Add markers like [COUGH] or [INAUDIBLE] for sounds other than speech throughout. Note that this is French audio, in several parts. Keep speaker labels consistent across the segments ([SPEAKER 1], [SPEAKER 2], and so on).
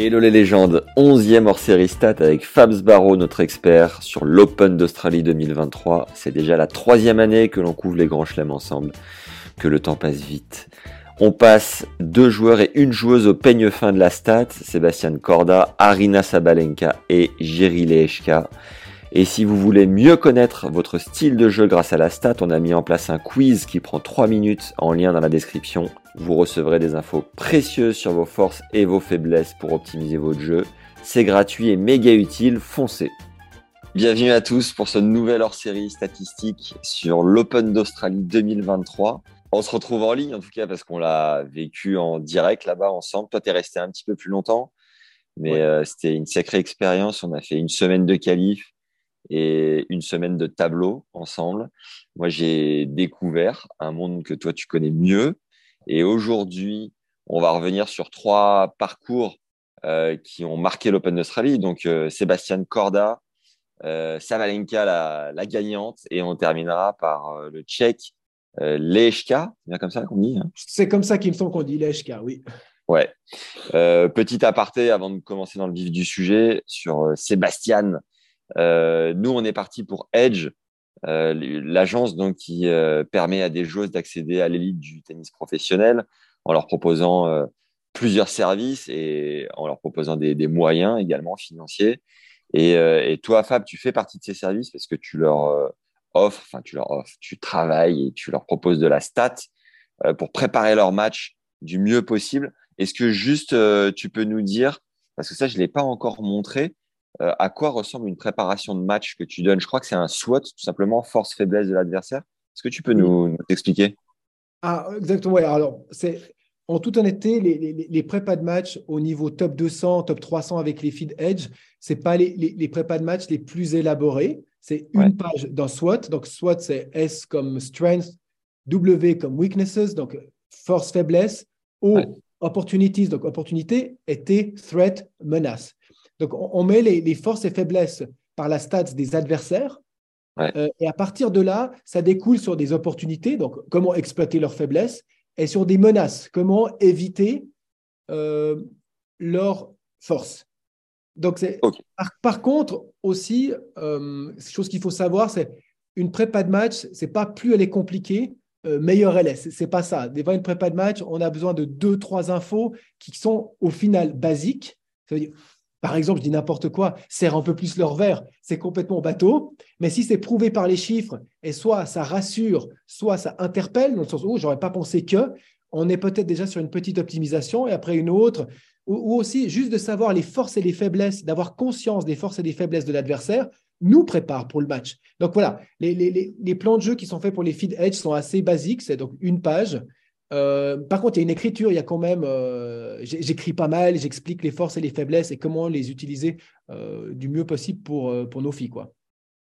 [SPEAKER 1] Hello les légendes, 11e hors série stat avec Fabs Barrow, notre expert sur l'Open d'Australie 2023. C'est déjà la troisième année que l'on couvre les grands chelems ensemble, que le temps passe vite. On passe deux joueurs et une joueuse au peigne fin de la stat, Sébastien Corda, Arina Sabalenka et Jiri Lehechka. Et si vous voulez mieux connaître votre style de jeu grâce à la stat, on a mis en place un quiz qui prend 3 minutes en lien dans la description. Vous recevrez des infos précieuses sur vos forces et vos faiblesses pour optimiser votre jeu. C'est gratuit et méga utile, foncez. Bienvenue à tous pour ce nouvel hors-série statistique sur l'Open d'Australie 2023. On se retrouve en ligne en tout cas parce qu'on l'a vécu en direct là-bas ensemble. Toi, tu es resté un petit peu plus longtemps, mais
[SPEAKER 2] Ouais.
[SPEAKER 1] euh, c'était une sacrée expérience. On a fait une semaine de qualif et une semaine de tableau ensemble. Moi, j'ai découvert un monde que toi, tu connais mieux. Et aujourd'hui, on va revenir sur trois parcours euh, qui ont marqué l'Open d'Australie. Donc, euh, Sébastien Corda, euh, Savalenka, la, la gagnante, et on terminera par euh, le Tchèque euh, Lehechka. C'est bien comme ça qu'on dit hein?
[SPEAKER 2] C'est comme ça qu'il me semble qu'on dit l'EHK, oui.
[SPEAKER 1] Ouais. Petit aparté avant de commencer dans le vif du sujet sur Sébastien. Nous, on est parti pour Edge, l'agence donc qui euh, permet à des joueuses d'accéder à l'élite du tennis professionnel en leur proposant euh, plusieurs services et en leur proposant des, moyens également financiers. Et, euh, toi, Fab, tu fais partie de ces services parce que tu leur euh, offres, enfin tu leur offres, tu travailles et tu leur proposes de la stat euh, pour préparer leur match du mieux possible. Est-ce que juste euh, tu peux nous dire, parce que ça je ne l'ai pas encore montré, euh, à quoi ressemble une préparation de match que tu donnes? Je crois que c'est un SWOT, tout simplement, force-faiblesse de l'adversaire. Est-ce que tu peux nous, nous expliquer?
[SPEAKER 2] Ah, exactement. ouais. Alors, c'est en toute honnêteté, les, les, les prépas de match au niveau top 200, top 300 avec les feed edge, c'est pas les, prépas de match les plus élaborés. C'est une
[SPEAKER 1] Ouais.
[SPEAKER 2] page dans SWOT. Donc, SWOT, c'est S comme strength, W comme weaknesses, donc force, faiblesse, O,
[SPEAKER 1] Ouais.
[SPEAKER 2] opportunities, donc opportunité, et T, threat, menace. Donc, on, on met les, les forces et faiblesses par la stats des adversaires.
[SPEAKER 1] Ouais.
[SPEAKER 2] Euh, et à partir de là, ça découle sur des opportunités, donc comment exploiter leurs faiblesses, et sur des menaces, comment éviter euh, leurs forces. Donc, c'est,
[SPEAKER 1] Ok.
[SPEAKER 2] par, par contre, aussi, euh, chose qu'il faut savoir, c'est une prépa de match, c'est pas plus elle est compliquée, euh, meilleure elle est. C'est, c'est pas ça. Des fois, une prépa de match, on a besoin de deux, trois infos qui sont au final basiques. Ça veut dire, par exemple, je dis n'importe quoi, serre un peu plus leur verre, c'est complètement bateau. Mais si c'est prouvé par les chiffres, et soit ça rassure, soit ça interpelle, dans le sens où j'aurais pas pensé que, on est peut-être déjà sur une petite optimisation et après une autre, ou, aussi juste de savoir les forces et les faiblesses, d'avoir conscience des forces et des faiblesses de l'adversaire, nous prépare pour le match. Donc voilà, les- les plans de jeu qui sont faits pour les feed edge sont assez basiques, c'est donc une page. Euh, par contre, il y a une écriture, il y a quand même, euh, j'écris pas mal, j'explique les forces et les faiblesses et comment les utiliser euh, du mieux possible pour, pour nos filles. Quoi.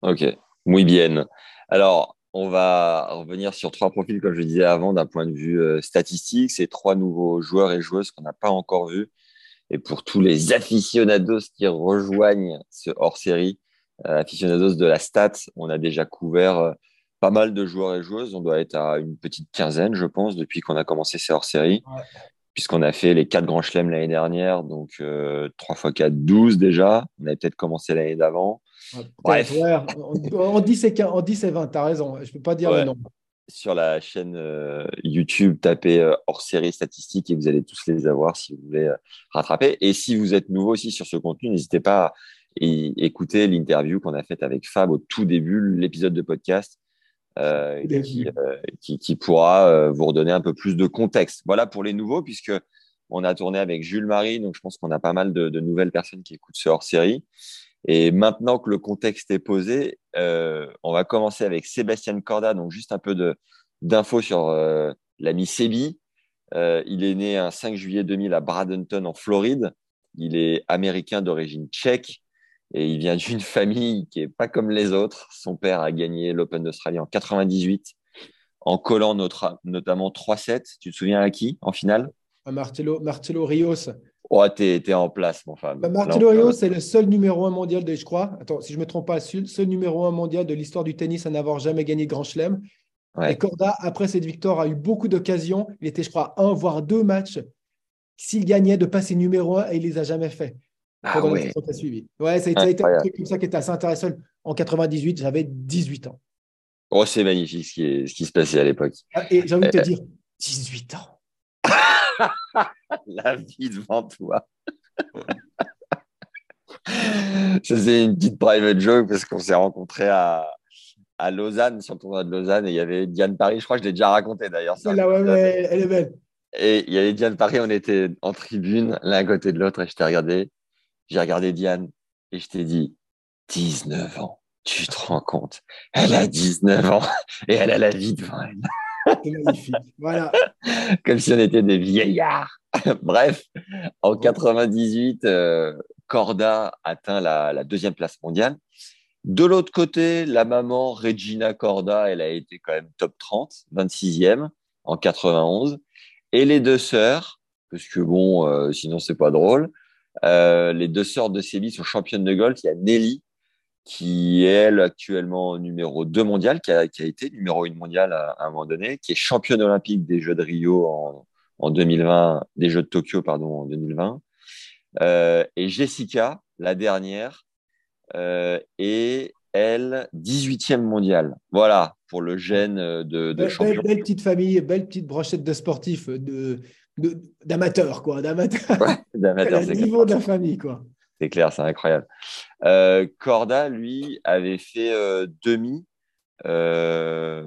[SPEAKER 1] Ok, muy bien. Alors, on va revenir sur trois profils, comme je disais avant, d'un point de vue statistique. C'est trois nouveaux joueurs et joueuses qu'on n'a pas encore vus. Et pour tous les aficionados qui rejoignent ce hors-série, aficionados de la stat, on a déjà couvert pas mal de joueurs et joueuses. On doit être à une petite quinzaine, je pense, depuis qu'on a commencé ces hors-séries.
[SPEAKER 2] Ouais.
[SPEAKER 1] Puisqu'on a fait les quatre grands chelems l'année dernière, donc euh, 3 x 4, 12 déjà. On avait peut-être commencé l'année d'avant. Bref.
[SPEAKER 2] Ouais, en, en 10 et 15 en 10 et 20, tu as raison, je ne peux pas dire
[SPEAKER 1] Ouais.
[SPEAKER 2] le nom.
[SPEAKER 1] sur la chaîne euh, YouTube, tapez euh, hors série statistiques et vous allez tous les avoir si vous voulez euh, rattraper. Et si vous êtes nouveau aussi sur ce contenu, n'hésitez pas à écouter l'interview qu'on a faite avec Fab au tout début, l'épisode de podcast, euh, qui, euh, qui, qui pourra euh, vous redonner un peu plus de contexte. Voilà pour les nouveaux, puisque on a tourné avec Jules Marie, donc je pense qu'on a pas mal de, de nouvelles personnes qui écoutent ce hors série. Et maintenant que le contexte est posé, euh, on va commencer avec Sébastien Corda, donc juste un peu d'infos sur euh, l'ami Sébi. Euh, il est né un 5 juillet 2000 à Bradenton, en Floride. Il est américain d'origine tchèque et il vient d'une [LAUGHS] famille qui est pas comme les autres. Son père a gagné l'Open d'Australie en 98 en collant notre, notamment 3-7. Tu te souviens à qui en finale?
[SPEAKER 2] Marcelo, Marcelo Rios.
[SPEAKER 1] Oh, t'es, en place, mon femme.
[SPEAKER 2] Bah, Marcelo Rios, c'est le seul numéro un mondial de, je crois, attends, si je ne me trompe pas, seul numéro un mondial de l'histoire du tennis à n'avoir jamais gagné Grand Chelem. Et Corda, après cette victoire, a eu beaucoup d'occasions. Il était, je crois, un voire deux matchs. S'il gagnait de passer numéro un, et il les a jamais fait.
[SPEAKER 1] Ah ouais.
[SPEAKER 2] Ça suivi. Ouais, ça a été un truc comme ça qui était assez intéressant. En 98, j'avais 18 ans.
[SPEAKER 1] Oh, c'est magnifique ce qui, ce qui, se passait à l'époque.
[SPEAKER 2] Ah, et j'ai envie de te euh, dire, 18 ans. [LAUGHS]
[SPEAKER 1] La vie devant toi. [LAUGHS] c'est une petite private joke parce qu'on s'est rencontrés à, à Lausanne, sur le tournoi de Lausanne, et il y avait Diane Paris. Je crois que je l'ai déjà raconté d'ailleurs.
[SPEAKER 2] Ouais, elle est belle.
[SPEAKER 1] Et il y avait Diane Paris, on était en tribune, l'un à côté de l'autre, et je t'ai regardé. J'ai regardé Diane et je t'ai dit 19 ans. Tu te rends compte? Elle a 19 ans et elle a la vie devant elle.
[SPEAKER 2] C'est magnifique. Voilà. [LAUGHS]
[SPEAKER 1] Comme si on était des vieillards. [LAUGHS] Bref, en 98, euh, Corda atteint la, deuxième place mondiale. De l'autre côté, la maman Regina Corda, elle a été quand même top 30, 26e en 91. Et les deux sœurs, parce que bon, euh, sinon c'est pas drôle, euh, les deux sœurs de Séville sont championnes de golf. Il y a Nelly, qui est elle actuellement numéro 2 mondial, qui a, qui a été numéro 1 mondial à, un moment donné, qui est championne olympique des Jeux de Rio en, en 2020, des Jeux de Tokyo, pardon, en 2020. Euh, et Jessica, la dernière, euh, est elle 18e mondiale. Voilà pour le gène de, de
[SPEAKER 2] belle,
[SPEAKER 1] champion.
[SPEAKER 2] Belle, petite famille, belle petite brochette de sportifs, de, d'amateurs, quoi. D'amateurs. niveau de la famille, quoi.
[SPEAKER 1] C'est clair, c'est incroyable. Euh, Corda, lui, avait fait euh, demi. Euh,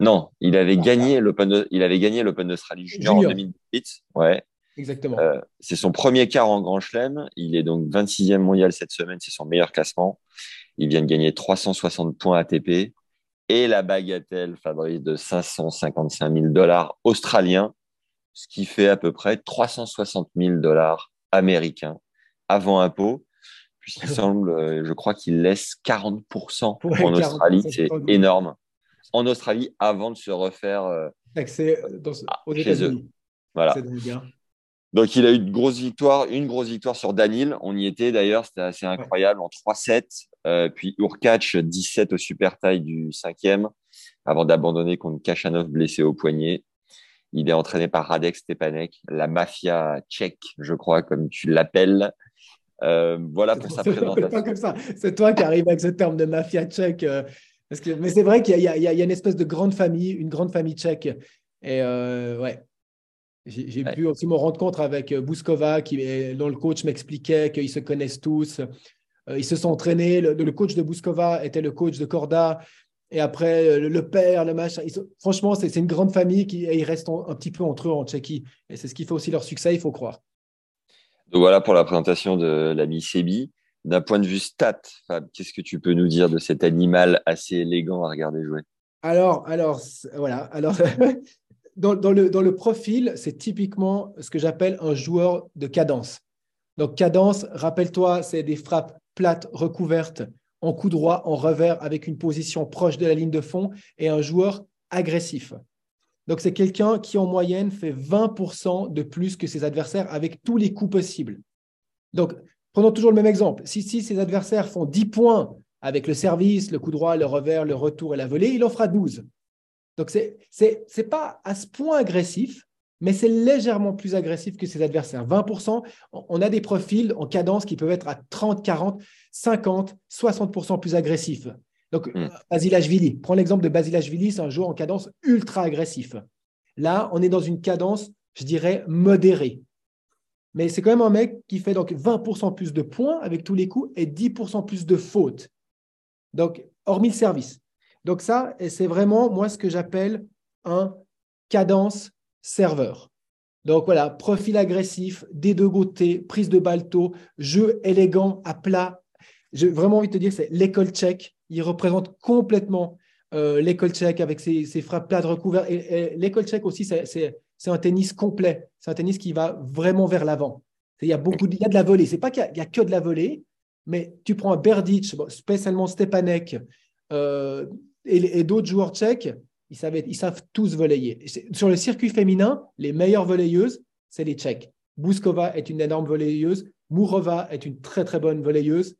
[SPEAKER 1] non, il avait, gagné l'Open il avait gagné l'Open d'Australie Junior, en 2018. Ouais.
[SPEAKER 2] Exactement.
[SPEAKER 1] c'est son premier quart en Grand Chelem. Il est donc 26e mondial cette semaine. C'est son meilleur classement. Il vient de gagner 360 points ATP et la bagatelle, Fabrice, de 555 000 dollars australiens, ce qui fait à peu près 360 000 dollars américains avant impôt, puisqu'il [LAUGHS] semble, euh, je crois qu'il laisse 40% en Australie, c'est énorme. En Australie, avant de se refaire euh,
[SPEAKER 2] Accès dans, aux chez eux.
[SPEAKER 1] Voilà. Donc, il a eu une grosse victoire, une grosse victoire sur Danil. On y était d'ailleurs, c'était assez incroyable en 3-7. Euh, puis Urkac, 17 au super taille du cinquième, avant d'abandonner contre Kachanov blessé au poignet. Il est entraîné par Radek Stepanek, la mafia tchèque, je crois, comme tu l'appelles. Euh, voilà pour sa présentation.
[SPEAKER 2] C'est toi qui arrives avec ce terme de mafia tchèque. Euh, parce que, mais c'est vrai qu'il y, y, a une espèce de grande famille, une grande famille tchèque. Et euh, ouais, j'ai pu aussi me rendre compte avec Bouskova, qui, dont le coach m'expliquait qu'ils se connaissent tous. ils se sont entraînés. Le, le, coach de Bouskova était le coach de Korda. Et après, le, père, le machin. franchement, c'est une grande famille qui ils restent un petit peu entre eux en Tchéquie. Et c'est ce qui fait aussi leur succès, il faut croire.
[SPEAKER 1] Donc voilà pour la présentation de l'ami Sebi. D'un point de vue stat, qu'est-ce que tu peux nous dire de cet animal assez élégant à regarder jouer?
[SPEAKER 2] Alors, alors voilà. Alors, [LAUGHS] dans, le, dans le profil, c'est typiquement ce que j'appelle un joueur de cadence. Donc, cadence, rappelle-toi, c'est des frappes plates recouvertes en coup droit, en revers, avec une position proche de la ligne de fond et un joueur agressif. Donc, c'est quelqu'un qui, en moyenne, fait 20% de plus que ses adversaires avec tous les coups possibles. Donc, prenons toujours le même exemple. Si, ses adversaires font 10 points avec le service, le coup droit, le revers, le retour et la volée, il en fera 12. Donc, ce n'est pas à ce point agressif, mais c'est légèrement plus agressif que ses adversaires. 20%, on a des profils en cadence qui peuvent être à 30, 40, 50, 60% plus agressifs. Donc, mm. Basilashvili, prends l'exemple de Basilashvili, c'est un joueur en cadence ultra agressif. Là, on est dans une cadence, je dirais, modérée. Mais c'est quand même un mec qui fait donc 20% plus de points avec tous les coups et 10% plus de fautes. Donc, hormis le service. Donc ça, c'est vraiment, moi, ce que j'appelle un cadence serveur. Donc voilà, profil agressif, des deux côtés, prise de balle tôt, jeu élégant à plat. J'ai vraiment envie de te dire, c'est l'école tchèque. Il représente complètement euh, l'école tchèque avec ses, frappes plates recouvertes. Et, l'école tchèque aussi, c'est un tennis complet. C'est un tennis qui va vraiment vers l'avant. Il y a beaucoup, il y a de la volée. C'est pas qu'il y, a que de la volée, mais tu prends un Berdic, spécialement Stepanek euh, et, d'autres joueurs tchèques, ils savent, ils savent tous voler. Sur le circuit féminin, les meilleures volleyeuses, c'est les Tchèques. Bouskova est une énorme volleyeuse. Mourova est une très très bonne volleyeuse.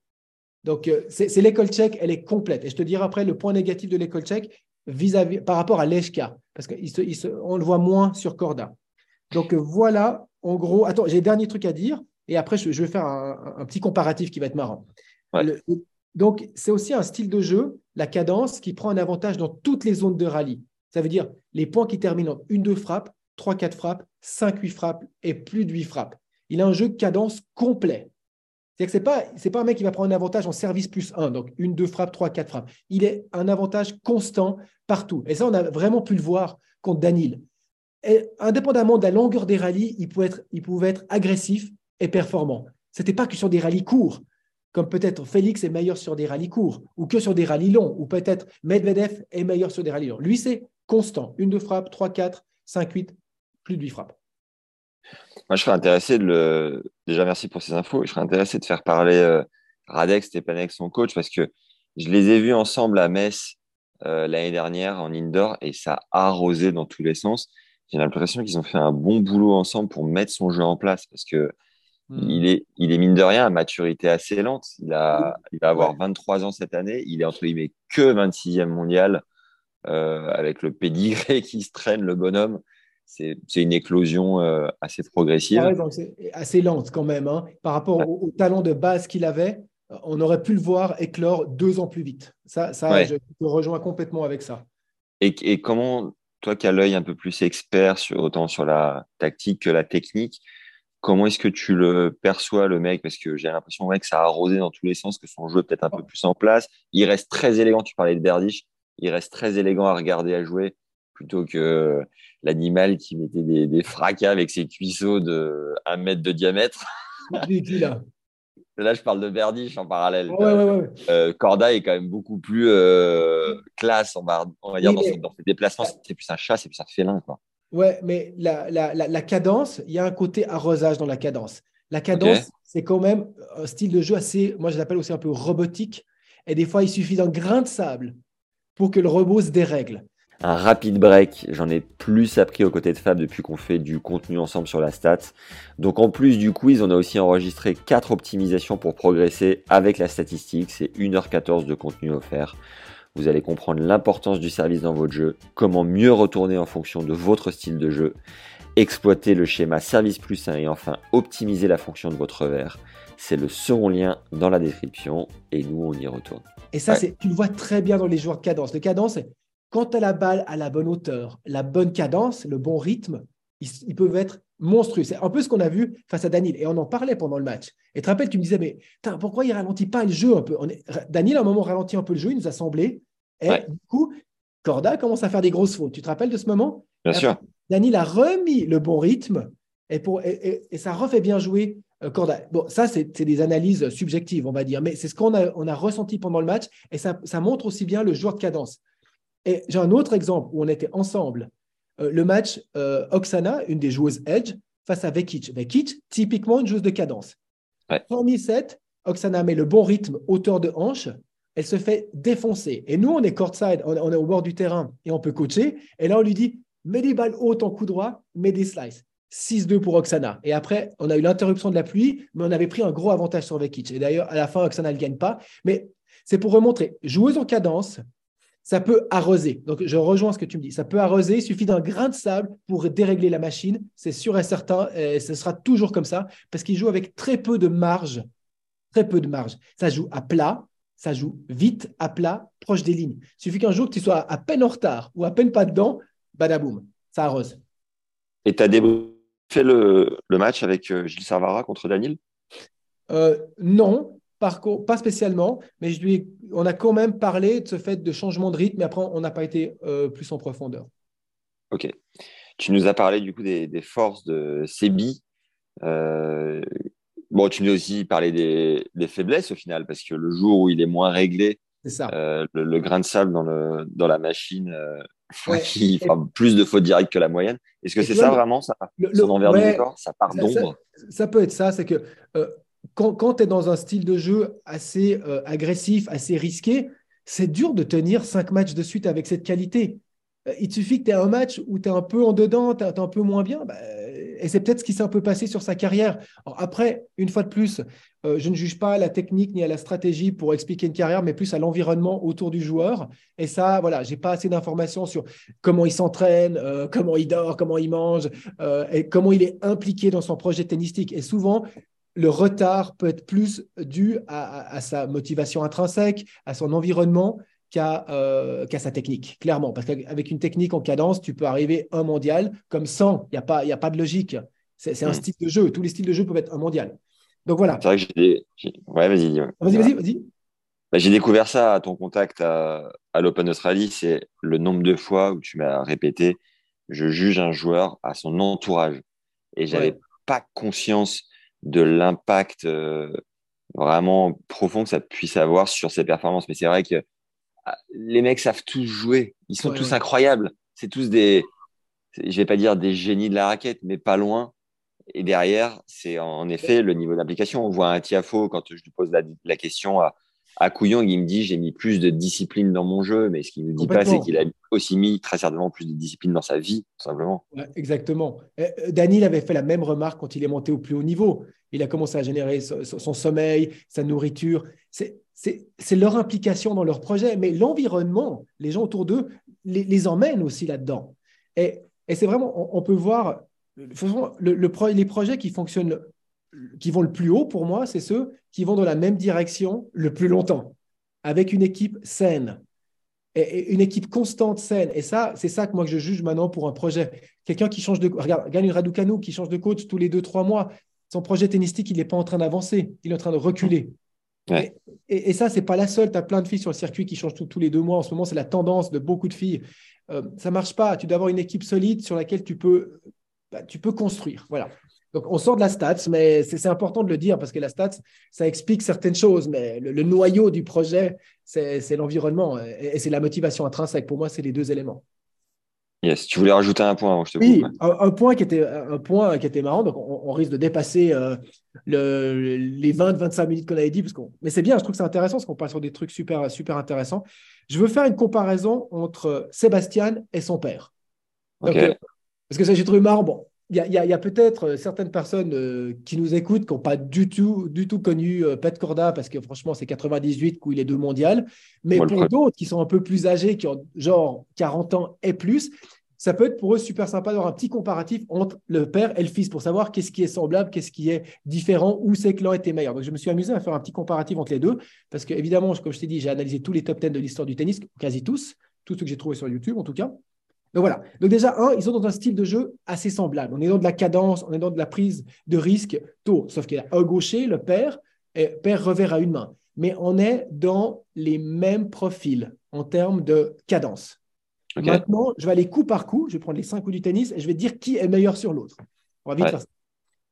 [SPEAKER 2] Donc, euh, c'est l'école tchèque, elle est complète. Et je te dirai après le point négatif de l'école tchèque vis-à-vis par rapport à l'Eshka, parce qu'on le voit moins sur Corda. Donc, euh, voilà, en gros. Attends, j'ai un dernier truc à dire, et après, je, vais faire un, petit comparatif qui va être marrant. donc, c'est aussi un style de jeu, la cadence, qui prend un avantage dans toutes les zones de rallye. Ça veut dire les points qui terminent en une, deux frappes, trois, quatre frappes, cinq, huit frappes et plus de huit frappes. Il a un jeu de cadence complet. C'est-à-dire que ce n'est pas, pas un mec qui va prendre un avantage en service plus 1, donc une, deux frappes, trois, quatre frappes. Il est un avantage constant partout. Et ça, on a vraiment pu le voir contre Danil. Indépendamment de la longueur des rallyes, il pouvait être, il pouvait être agressif et performant. Ce n'était pas que sur des rallyes courts, comme peut-être Félix est meilleur sur des rallyes courts, ou que sur des rallyes longs, ou peut-être Medvedev est meilleur sur des rallyes longs. Lui, c'est constant. Une, deux frappes, trois, quatre, cinq, huit, plus de huit frappes.
[SPEAKER 1] Moi, je serais intéressé de le. Déjà, merci pour ces infos. Je serais intéressé de faire parler euh, Radek Stepanek, son coach, parce que je les ai vus ensemble à Metz euh, l'année dernière en indoor et ça a arrosé dans tous les sens. J'ai l'impression qu'ils ont fait un bon boulot ensemble pour mettre son jeu en place parce que hmm. il, est, il est mine de rien à maturité assez lente. Il, a, il va avoir 23 ans cette année. Il est entre guillemets que 26e mondial euh, avec le pédigré [LAUGHS] qui se traîne, le bonhomme c'est une éclosion euh, assez progressive.
[SPEAKER 2] Ah c'est assez lente quand même. Hein. Par rapport au, talent de base qu'il avait, euh, on aurait pu le voir éclore deux ans plus vite. Ça, ça je te rejoins complètement avec ça.
[SPEAKER 1] Et, comment, toi qui as l'œil un peu plus expert, sur, autant sur la tactique que la technique, comment est-ce que tu le perçois, le mec? Parce que j'ai l'impression que ça a arrosé dans tous les sens, que son jeu est peut-être un peu plus en place. Il reste très élégant, tu parlais de Berdych, il reste très élégant à regarder, à jouer plutôt que l'animal qui mettait des, fracas avec ses cuisseaux de 1 mètre de diamètre. là [LAUGHS] Là, je parle de Berdych en parallèle. Euh, Corda est quand même beaucoup plus euh, classe, on va, dire, dans, ses déplacements. C'est plus un chat, c'est plus un félin. Quoi.
[SPEAKER 2] Ouais, mais la, la, la, cadence, il y a un côté arrosage dans la cadence. La cadence, c'est quand même un style de jeu assez, moi je l'appelle aussi un peu robotique. Et des fois, il suffit d'un grain de sable pour que le robot se dérègle
[SPEAKER 1] un rapide break. J'en ai plus appris aux côtés de Fab depuis qu'on fait du contenu ensemble sur la stat. Donc en plus du quiz, on a aussi enregistré 4 optimisations pour progresser avec la statistique. C'est 1h14 de contenu offert. Vous allez comprendre l'importance du service dans votre jeu, comment mieux retourner en fonction de votre style de jeu, exploiter le schéma service plus 1 et enfin optimiser la fonction de votre revers. C'est le second lien dans la description et nous on y retourne.
[SPEAKER 2] Et ça, c'est tu le vois très bien dans les joueurs de cadence. Le cadence, quand tu as la balle à la bonne hauteur, la bonne cadence, le bon rythme, ils, peuvent être monstrueux. C'est un peu ce qu'on a vu face à Daniel. Et on en parlait pendant le match. Et tu te rappelles, tu me disais, mais pourquoi il ralentit pas le jeu un peu? On Daniel, à un moment, ralentit un peu le jeu, il nous a semblé. Et du coup, Corda commence à faire des grosses fautes. Tu te rappelles de ce moment?
[SPEAKER 1] Bien sûr.
[SPEAKER 2] Daniel a remis le bon rythme et, pour, et, ça refait bien jouer euh, Corda. Bon, ça, c'est des analyses subjectives, on va dire, mais c'est ce qu'on a, on a ressenti pendant le match et ça, ça montre aussi bien le joueur de cadence. Et j'ai un autre exemple où on était ensemble. Euh, le match euh, Oksana, une des joueuses Edge, face à Vekic. Vekic, typiquement une joueuse de cadence. Ouais. Premier set, Oksana met le bon rythme, hauteur de hanche. Elle se fait défoncer. Et nous, on est courtside, on, on est au bord du terrain et on peut coacher. Et là, on lui dit mets des balles hautes en coup droit, mets des slices. 6-2 pour Oksana. Et après, on a eu l'interruption de la pluie, mais on avait pris un gros avantage sur Vekic. Et d'ailleurs, à la fin, Oksana ne gagne pas. Mais c'est pour remontrer, joueuse en cadence, ça peut arroser. Donc, je rejoins ce que tu me dis. Ça peut arroser. Il suffit d'un grain de sable pour dérégler la machine. C'est sûr et certain. Et ce sera toujours comme ça parce qu'il joue avec très peu de marge. Très peu de marge. Ça joue à plat. Ça joue vite, à plat, proche des lignes. Il suffit qu'un jour que tu sois à peine en retard ou à peine pas dedans, badaboum, ça arrose.
[SPEAKER 1] Et tu as fait le, match avec euh, Gilles Servara contre Daniel?
[SPEAKER 2] Euh, Non, pas spécialement, mais je lui on a quand même parlé de ce fait de changement de rythme, mais après, on n'a pas été euh, plus en profondeur.
[SPEAKER 1] Ok. Tu nous as parlé du coup des, forces de Sebi. Euh, bon, tu nous as aussi parlé des, faiblesses au final, parce que le jour où il est moins réglé,
[SPEAKER 2] ça.
[SPEAKER 1] Euh, le, grain de sable dans, le, dans la machine [LAUGHS] qui fera plus de fautes directes que la moyenne. Est-ce que c'est ça vraiment, ça, son envers du décor? Ça part d'ombre
[SPEAKER 2] ça, peut être ça, c'est que euh, quand, quand tu es dans un style de jeu assez euh, agressif, assez risqué, c'est dur de tenir cinq matchs de suite avec cette qualité. Euh, il suffit que tu aies un match où tu es un peu en dedans, tu es, un peu moins bien. Bah, et c'est peut-être ce qui s'est un peu passé sur sa carrière. après, une fois de plus, euh, je ne juge pas à la technique ni à la stratégie pour expliquer une carrière, mais plus à l'environnement autour du joueur. Et ça, voilà, j'ai pas assez d'informations sur comment il s'entraîne, euh, comment il dort, comment il mange, et comment il est impliqué dans son projet tennistique. Et souvent, le retard peut être plus dû à sa motivation intrinsèque, à son environnement, euh, qu'à sa technique, clairement. Parce qu'avec une technique en cadence, tu peux arriver un mondial comme 100. Il n'y a, pas, a pas de logique. C'est un hmm. style de jeu. Tous les styles de jeu peuvent être un mondial. Donc voilà.
[SPEAKER 1] C'est vrai que j'ai. Ouais, vas-y.
[SPEAKER 2] Vas-y, vas-y, vas-y.
[SPEAKER 1] Bah, j'ai découvert ça à ton contact à, l'Open Australie. C'est le nombre de fois où tu m'as répété je juge un joueur à son entourage. Et j'avais pas conscience de l'impact euh, vraiment profond que ça puisse avoir sur ses performances. Mais c'est vrai que les mecs savent tous jouer. Ils sont tous incroyables. C'est tous des, je vais pas dire des génies de la raquette, mais pas loin. Et derrière, c'est en effet le niveau d'implication. On voit un Tiafo quand je lui pose la, question à, à Couillon, il me dit j'ai mis plus de discipline dans mon jeu, mais ce qu'il ne dit pas, c'est qu'il a aussi mis très certainement plus de discipline dans sa vie, tout simplement.
[SPEAKER 2] exactement. Euh, Daniel avait fait la même remarque quand il est monté au plus haut niveau. Il a commencé à générer son sommeil, sa nourriture. C'est c'est leur implication dans leur projet, mais l'environnement, les gens autour d'eux, les, emmènent aussi là-dedans. Et, c'est vraiment, on, peut voir, le, les projets qui fonctionnent, qui vont le plus haut pour moi, c'est ceux qui vont dans la même direction le plus longtemps, avec une équipe saine, et, une équipe constante, saine. Et ça, c'est ça que moi je juge maintenant pour un projet. Quelqu'un qui change de, regarde, gagne Raducanu, qui change de coach tous les deux, trois mois. Son projet tennistique, il n'est pas en train d'avancer, il est en train de reculer. Et, ça, c'est pas la seule. Tu as plein de filles sur le circuit qui changent tous les deux mois. En ce moment, c'est la tendance de beaucoup de filles. Euh, ça marche pas. Tu dois avoir une équipe solide sur laquelle tu peux, bah, tu peux construire. Voilà. Donc, on sort de la stats, mais c'est important de le dire parce que la stats, ça explique certaines choses. Mais le, noyau du projet, c'est l'environnement et c'est la motivation intrinsèque. Pour moi, c'est les deux éléments.
[SPEAKER 1] Yes, tu voulais rajouter un point je te
[SPEAKER 2] Oui, un, point qui était, un point qui était marrant. Donc, on, risque de dépasser euh, le, les 20-25 minutes qu'on avait dit. Parce mais c'est bien, je trouve que c'est intéressant parce qu'on passe sur des trucs super, super intéressants. Je veux faire une comparaison entre Sébastien et son père.
[SPEAKER 1] Euh,
[SPEAKER 2] parce que ça, j'ai trouvé marrant. Bon, il y a, peut-être euh, certaines personnes qui nous écoutent qui n'ont pas du tout, du tout connu Pet Corda parce que franchement, c'est 98 où il est deux mondial. Mais pour d'autres qui sont un peu plus âgés, qui ont genre 40 ans et plus, ça peut être pour eux super sympa d'avoir un petit comparatif entre le père et le fils pour savoir qu'est-ce qui est semblable, qu'est-ce qui est différent, où c'est que l'un était meilleur. Donc, je me suis amusé à faire un petit comparatif entre les deux parce que, évidemment, comme je t'ai dit, j'ai analysé tous les top 10 de l'histoire du tennis, quasi tous, tous ceux que j'ai trouvés sur YouTube en tout cas. Donc voilà. Donc déjà, un, ils sont dans un style de jeu assez semblable. On est dans de la cadence, on est dans de la prise de risque tôt, sauf qu'il a un gaucher, le père, et père revers à une main. Mais on est dans les mêmes profils en termes de cadence. Maintenant, je vais aller coup par coup. Je vais prendre les cinq coups du tennis et je vais dire qui est meilleur sur l'autre. On va vite faire ça.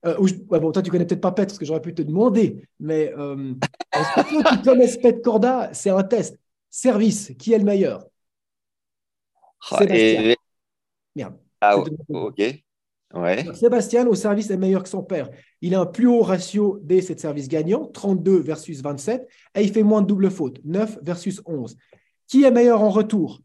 [SPEAKER 2] Euh, bon, toi, tu connais peut-être pas Pet parce que j'aurais pu te demander, mais euh, est-ce que tu [LAUGHS] connais Pet Corda? C'est un test. Service, qui est le meilleur?
[SPEAKER 1] Ah, Sébastien. Merde. Ah, ok. Ouais.
[SPEAKER 2] Sébastien, au service, est meilleur que son père. Il a un plus haut ratio des de services gagnants, 32 versus 27, et il fait moins de double faute, 9 versus 11. Qui est meilleur en retour?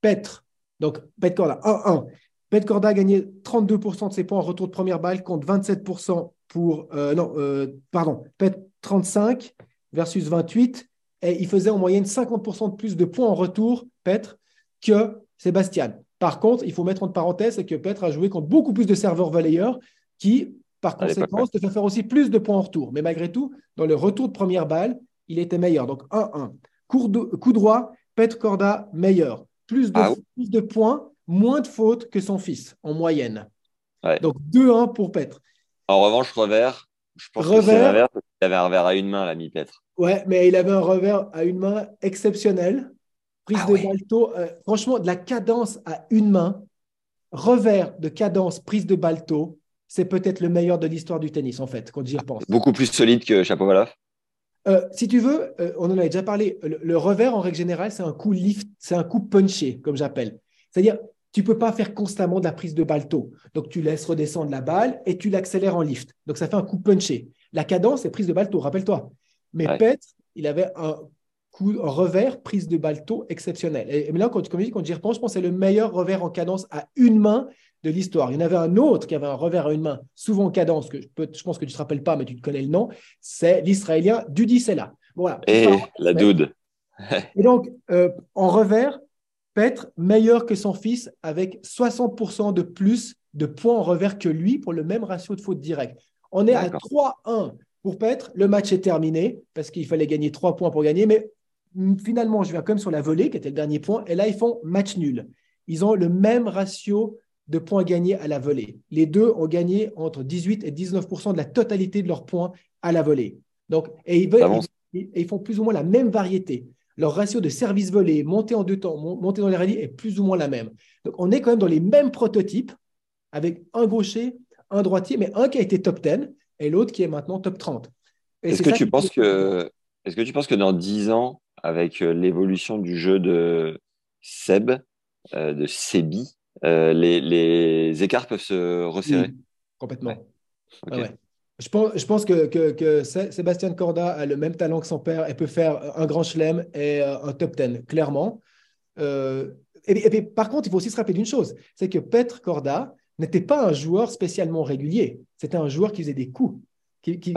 [SPEAKER 2] Petre, donc Pet Corda, 1-1. Pet Corda a gagné 32% de ses points en retour de première balle contre 27% pour. Euh, non, euh, pardon, Pet 35 versus 28. Et il faisait en moyenne 50% de plus de points en retour, Petre, que Sébastien. Par contre, il faut mettre en parenthèse que Petre a joué contre beaucoup plus de serveurs volleyeurs qui, par conséquent, te fait faire aussi plus de points en retour. Mais malgré tout, dans le retour de première balle, il était meilleur. Donc 1-1. Coup, droit, Petre Corda meilleur plus de, ah plus de points, moins de fautes que son fils en moyenne. Donc 2-1 pour Petre.
[SPEAKER 1] En revanche, revers, je pense que c'est l'inverse. Il avait un revers à une main, l'ami Petre.
[SPEAKER 2] Ouais, mais il avait un revers à une main exceptionnel. Prise ah de balto, euh, franchement, de la cadence à une main, revers de cadence, prise de balto, c'est peut-être le meilleur de l'histoire du tennis, en fait, quand j'y repense.
[SPEAKER 1] Beaucoup plus solide que Chapeau-Valoff
[SPEAKER 2] euh, si tu veux, euh, on en avait déjà parlé. Le, revers, en règle générale, c'est un coup lift, c'est un coup punché, comme j'appelle. C'est-à-dire, tu ne peux pas faire constamment de la prise de balle tôt. Donc, tu laisses redescendre la balle et tu l'accélères en lift. Donc, ça fait un coup punché. La cadence, c'est prise de balle tôt, rappelle-toi. Mais Petre, il avait un coup, un revers, prise de balle tôt exceptionnel. Et, là, quand, comme je dis, quand j'y repense, je pense que c'est le meilleur revers en cadence à une main de l'histoire. Il y en avait un autre qui avait un revers à une main, souvent en cadence, que je, je pense que tu ne te rappelles pas, mais tu te connais le nom, c'est l'Israélien Dudi Sela.
[SPEAKER 1] Voilà. Et eh, la doude. [LAUGHS]
[SPEAKER 2] et donc, euh, en revers, Petre, meilleur que son fils, avec 60% de plus de points en revers que lui pour le même ratio de faute directe. On est à 3-1 pour Petre. Le match est terminé parce qu'il fallait gagner 3 points pour gagner. Mais finalement, je viens comme sur la volée, qui était le dernier point. Et là, ils font match nul. Ils ont le même ratio de points gagnés à la volée. Les deux ont gagné entre 18 et 19% de la totalité de leurs points à la volée. Donc, et ils, veulent, ils, font plus ou moins la même variété. Leur ratio de service volé, montée en deux temps, montée dans les rallyes est plus ou moins la même. Donc, on est quand même dans les mêmes prototypes avec un gaucher, un droitier, mais un qui a été top 10 et l'autre qui est maintenant top 30.
[SPEAKER 1] Est-ce que, tu penses que, est que tu penses que dans 10 ans, avec euh, l'évolution du jeu de Seb, euh, de Sebi, euh, les, les, écarts peuvent se resserrer
[SPEAKER 2] Complètement. Je pense, je pense que, que, Sébastien Corda a le même talent que son père et peut faire un grand chelem et un top 10, clairement. et, par contre, il faut aussi se rappeler d'une chose, c'est que Petre Corda n'était pas un joueur spécialement régulier. C'était un joueur qui faisait des coups. Qui, qui,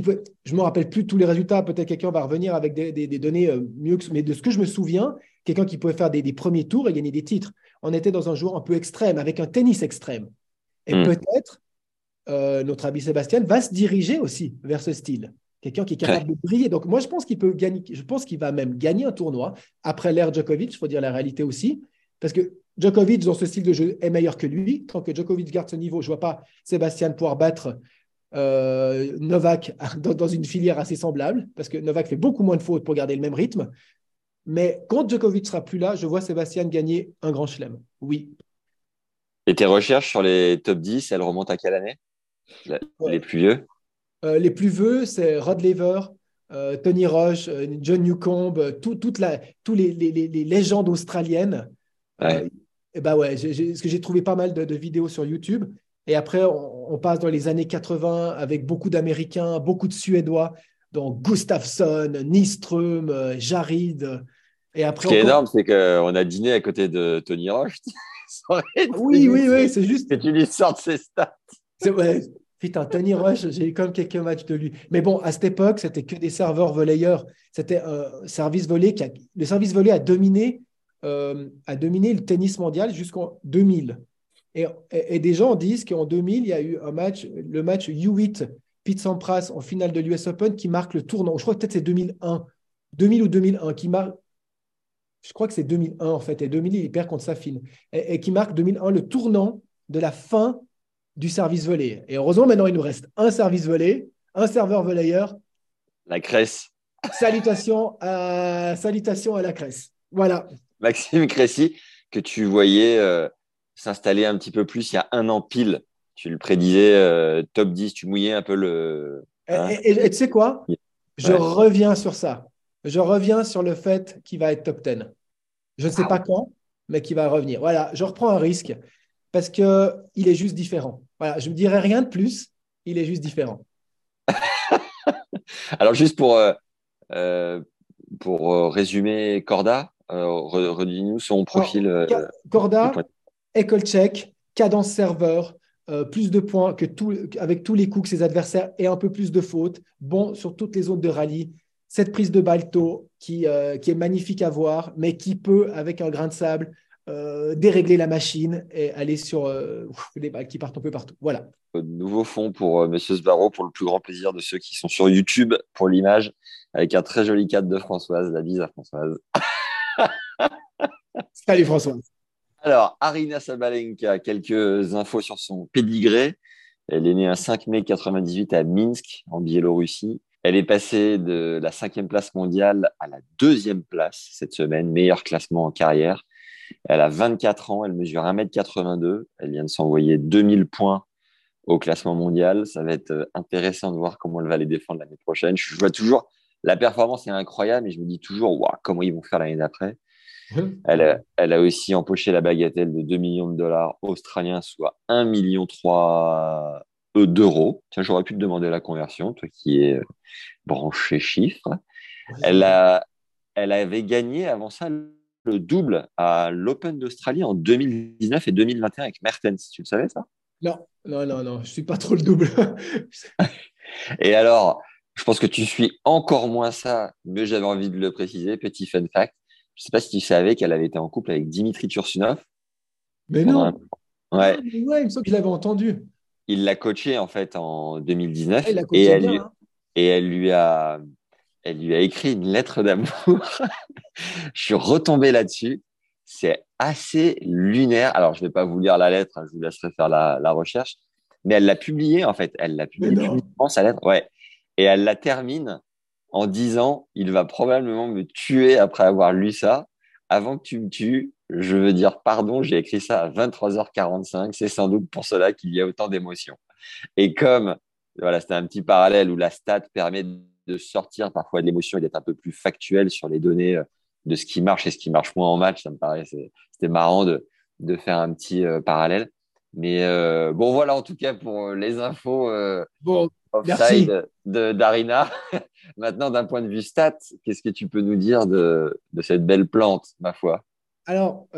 [SPEAKER 2] peut, je ne me rappelle plus tous les résultats. Peut-être quelqu'un va revenir avec des, données euh, mieux que. Mais de ce que je me souviens, quelqu'un qui pouvait faire des, premiers tours et gagner des titres. On était dans un joueur un peu extrême, avec un tennis extrême. Et hmm. peut-être euh, notre ami Sébastien va se diriger aussi vers ce style. Quelqu'un qui est capable de briller. Donc, moi, je pense qu'il peut gagner. Je pense qu'il va même gagner un tournoi après l'ère Djokovic. Il faut dire la réalité aussi. Parce que Djokovic, dans ce style de jeu, est meilleur que lui. Tant que Djokovic garde ce niveau, je ne vois pas Sébastien pouvoir battre euh, Novak [LAUGHS] dans, une filière assez semblable, parce que Novak fait beaucoup moins de fautes pour garder le même rythme. Mais quand Djokovic sera plus là, je vois Sébastien gagner un grand chelem. Oui.
[SPEAKER 1] Et tes recherches sur les top 10, elles remontent à quelle année? Les plus vieux?
[SPEAKER 2] Euh, Les plus vieux, c'est Rod Laver, euh, Tony Roche, John Newcomb, tout, toute la, tous les, les, les, légendes australiennes. Ouais. Et bah ouais, ce que j'ai trouvé pas mal de, vidéos sur YouTube. Et après, on, passe dans les années 80 avec beaucoup d'Américains, beaucoup de Suédois, donc Gustafsson, Nyström, euh, Jarid. Et après,
[SPEAKER 1] Ce qui est énorme, c'est qu'on a dîné à côté de Tony Roche. [LAUGHS]
[SPEAKER 2] oui, oui, oui, c'est juste.
[SPEAKER 1] Que tu lui sortes ses stats.
[SPEAKER 2] Vrai. Putain, Tony Rush, j'ai eu comme quelques matchs de lui. Mais bon, à cette époque, c'était que des serveurs volleyeurs. C'était un service volé qui a... le service volé a dominé euh, a dominé le tennis mondial jusqu'en 2000. Et, et, des gens disent qu'en 2000, il y a eu un match, le match U8 Pete Sampras en finale de l'US Open qui marque le tournant. Je crois que peut-être c'est 2001, 2000 ou 2001 qui marque. Je crois que c'est 2001 en fait. Et 2000, il perd contre Safin. Et, et qui marque 2001 le tournant de la fin du service volé. Et heureusement, maintenant, il nous reste un service volé, un serveur volleyeur.
[SPEAKER 1] La Cresse.
[SPEAKER 2] Salutations à, salutations à la Cresse. Voilà.
[SPEAKER 1] Maxime Cressy, que tu voyais euh, s'installer un petit peu plus il y a un an pile. Tu le prédisais euh, top 10, tu mouillais un peu le.
[SPEAKER 2] Hein et, tu sais quoi? Je reviens sur ça. Je reviens sur le fait qu'il va être top 10. Je ne sais pas quand, mais qu'il va revenir. Voilà, je reprends un risque parce qu'il est juste différent. Voilà, je ne me dirai rien de plus, il est juste différent. [LAUGHS]
[SPEAKER 1] Alors, juste pour, euh, pour résumer Corda, euh, redis-nous son profil. Euh,
[SPEAKER 2] Corda, école tchèque, cadence serveur, euh, plus de points que tout, avec tous les coups que ses adversaires et un peu plus de fautes. Bon sur toutes les zones de rallye. Cette prise de balto qui, qui est magnifique à voir, mais qui peut, avec un grain de sable, dérégler la machine et aller sur des balles qui partent un peu partout. Voilà.
[SPEAKER 1] Nouveau fond pour Monsieur Sbarro, pour le plus grand plaisir de ceux qui sont sur YouTube pour l'image, avec un très joli cadre de Françoise. La bise à Françoise. [LAUGHS]
[SPEAKER 2] Salut François.
[SPEAKER 1] Alors, Arina Sabalenka, quelques infos sur son pédigré. Elle est née un 5 mai 98 à Minsk, en Biélorussie. Elle est passée de la cinquième place mondiale à la deuxième place cette semaine, meilleur classement en carrière. Elle a 24 ans, elle mesure 1m82. Elle vient de s'envoyer 2000 points au classement mondial. Ça va être intéressant de voir comment elle va les défendre l'année prochaine. Je vois toujours la performance est incroyable, et je me dis toujours, comment ils vont faire l'année d'après? Elle a, elle a aussi empoché la bagatelle de 2 millions de dollars australiens, soit 1 million 3 d'euros. Tiens, j'aurais pu te demander la conversion, toi qui es branché chiffre. Elle, a, elle avait gagné avant ça le double à l'Open d'Australie en 2019 et 2021 avec Mertens. Tu le savais ça?
[SPEAKER 2] Non, non, non, non, je suis pas trop le double. [LAUGHS]
[SPEAKER 1] et alors, je pense que tu suis encore moins ça, mais j'avais envie de le préciser. Petit fun fact. Je ne sais pas si tu savais qu'elle avait été en couple avec Dimitri Tursunov.
[SPEAKER 2] Mais non.
[SPEAKER 1] Ouais.
[SPEAKER 2] Ah, ouais, il me semble que je l'avais entendu.
[SPEAKER 1] Il l'a coaché en fait en 2019 ah, et, elle lui, hein. et elle lui a elle lui a écrit une lettre d'amour. [LAUGHS] je suis retombé là-dessus. C'est assez lunaire. Alors, je ne vais pas vous lire la lettre, hein, je vous laisserai faire la, recherche. Mais elle l'a publiée, en fait. Elle l'a publiée publiquement, sa lettre. Ouais. Et elle la termine en disant Il va probablement me tuer après avoir lu ça. Avant que tu me tues, je veux dire pardon, j'ai écrit ça à 23h45. C'est sans doute pour cela qu'il y a autant d'émotions. Et comme voilà, c'était un petit parallèle où la stat permet de sortir parfois de l'émotion et d'être un peu plus factuel sur les données euh, de ce qui marche et ce qui marche moins en match. Ça me paraît, c'était marrant de, de faire un petit euh, parallèle. Mais euh, bon, voilà en tout cas pour les infos
[SPEAKER 2] bon,
[SPEAKER 1] offside de d'Arina. [LAUGHS] Maintenant, d'un point de vue stat, qu'est-ce que tu peux nous dire de, de cette belle plante, ma foi?
[SPEAKER 2] Alors,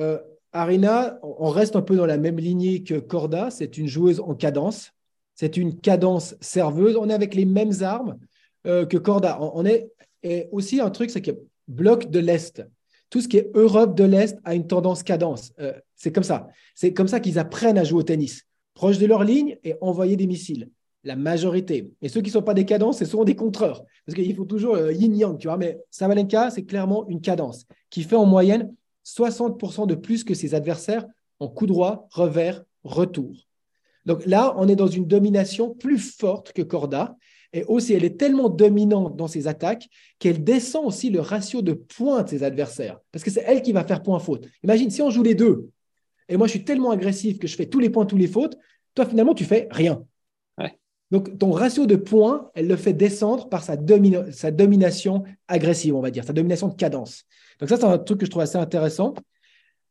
[SPEAKER 2] Arina, on reste un peu dans la même lignée que Corda. C'est une joueuse en cadence. C'est une cadence serveuse. On est avec les mêmes armes. Euh, que Corda. On, est et aussi un truc, c'est que bloc de l'Est, tout ce qui est Europe de l'Est a une tendance cadence. Euh, c'est comme ça. C'est comme ça qu'ils apprennent à jouer au tennis. Proche de leur ligne et envoyer des missiles. La majorité. Et ceux qui ne sont pas des cadences, c'est souvent des contreurs. Parce qu'il faut toujours euh, yin-yang, tu vois. Mais Sabalenka, c'est clairement une cadence qui fait en moyenne 60% de plus que ses adversaires en coup droit, revers, retour. Donc là, on est dans une domination plus forte que Corda. Et aussi, elle est tellement dominante dans ses attaques qu'elle descend aussi le ratio de points de ses adversaires. Parce que c'est elle qui va faire point faute. Imagine, si on joue les deux, et moi je suis tellement agressif que je fais tous les points, tous les fautes, toi finalement tu fais rien. Donc ton ratio de points, elle le fait descendre par sa, domination agressive, on va dire, sa domination de cadence. Donc ça, c'est un truc que je trouve assez intéressant.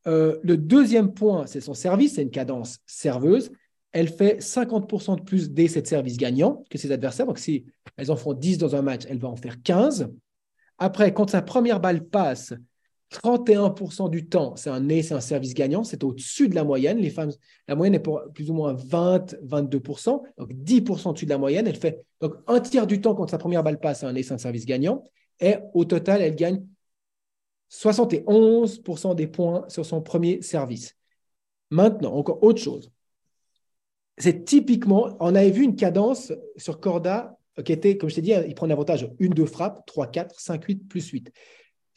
[SPEAKER 2] Euh, le deuxième point, c'est son service, c'est une cadence serveuse elle fait 50% de plus dès cette service gagnant que ses adversaires. Donc, si elles en font 10 dans un match, elle va en faire 15. Après, quand sa première balle passe, 31% du temps, c'est un nez, c'est un service gagnant, c'est au-dessus de la moyenne. Les femmes, la moyenne est pour plus ou moins 20-22%, donc 10% au-dessus de la moyenne. Elle fait donc un tiers du temps quand sa première balle passe, un nez, c'est un service gagnant. Et au total, elle gagne 71% des points sur son premier service. Maintenant, encore autre chose c'est typiquement, on avait vu une cadence sur Corda qui était, comme je t'ai dit, il prend un avantage 1, 2 frappes, 3, 4, 5, 8, plus 8.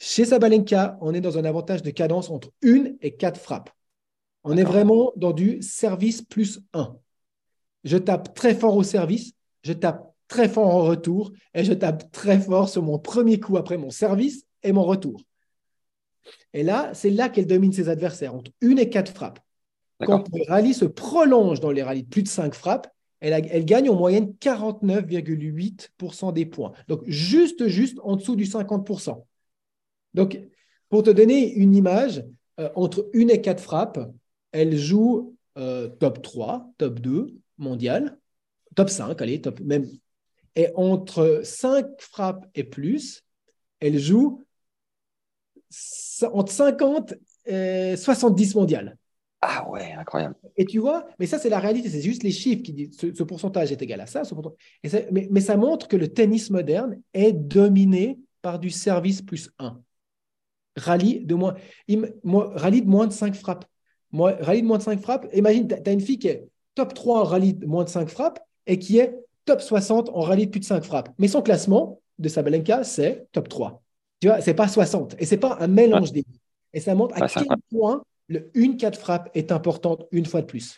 [SPEAKER 2] Chez Sabalenka, on est dans un avantage de cadence entre 1 et 4 frappes. On est vraiment dans du service plus 1. Je tape très fort au service, je tape très fort en retour et je tape très fort sur mon premier coup après mon service et mon retour. Et là, c'est là qu'elle domine ses adversaires, entre 1 et 4 frappes. Quand le rallye se prolonge dans les rallyes de plus de 5 frappes, elle, gagne en moyenne 49,8% des points. Donc, juste, juste en dessous du 50%. Donc, pour te donner une image, euh, entre une et quatre frappes, elle joue euh, top 3, top 2 mondial, top 5, allez, top même. Et entre 5 frappes et plus, elle joue entre 50 et 70 mondiales.
[SPEAKER 1] Ah ouais, incroyable.
[SPEAKER 2] Et tu vois, mais ça, c'est la réalité, c'est juste les chiffres qui disent ce, pourcentage est égal à ça. mais, ça montre que le tennis moderne est dominé par du service plus 1. Rallye de moins, rallye de moins de 5 frappes. Moi, rallye de moins de 5 frappes, imagine, tu as une fille qui est top 3 en rallye de moins de 5 frappes et qui est top 60 en rallye de plus de 5 frappes. Mais son classement de Sabalenka, c'est top 3. Tu vois, c'est pas 60 et c'est pas un mélange des Et ça montre à quel point le 1-4 frappe est importante une fois de plus.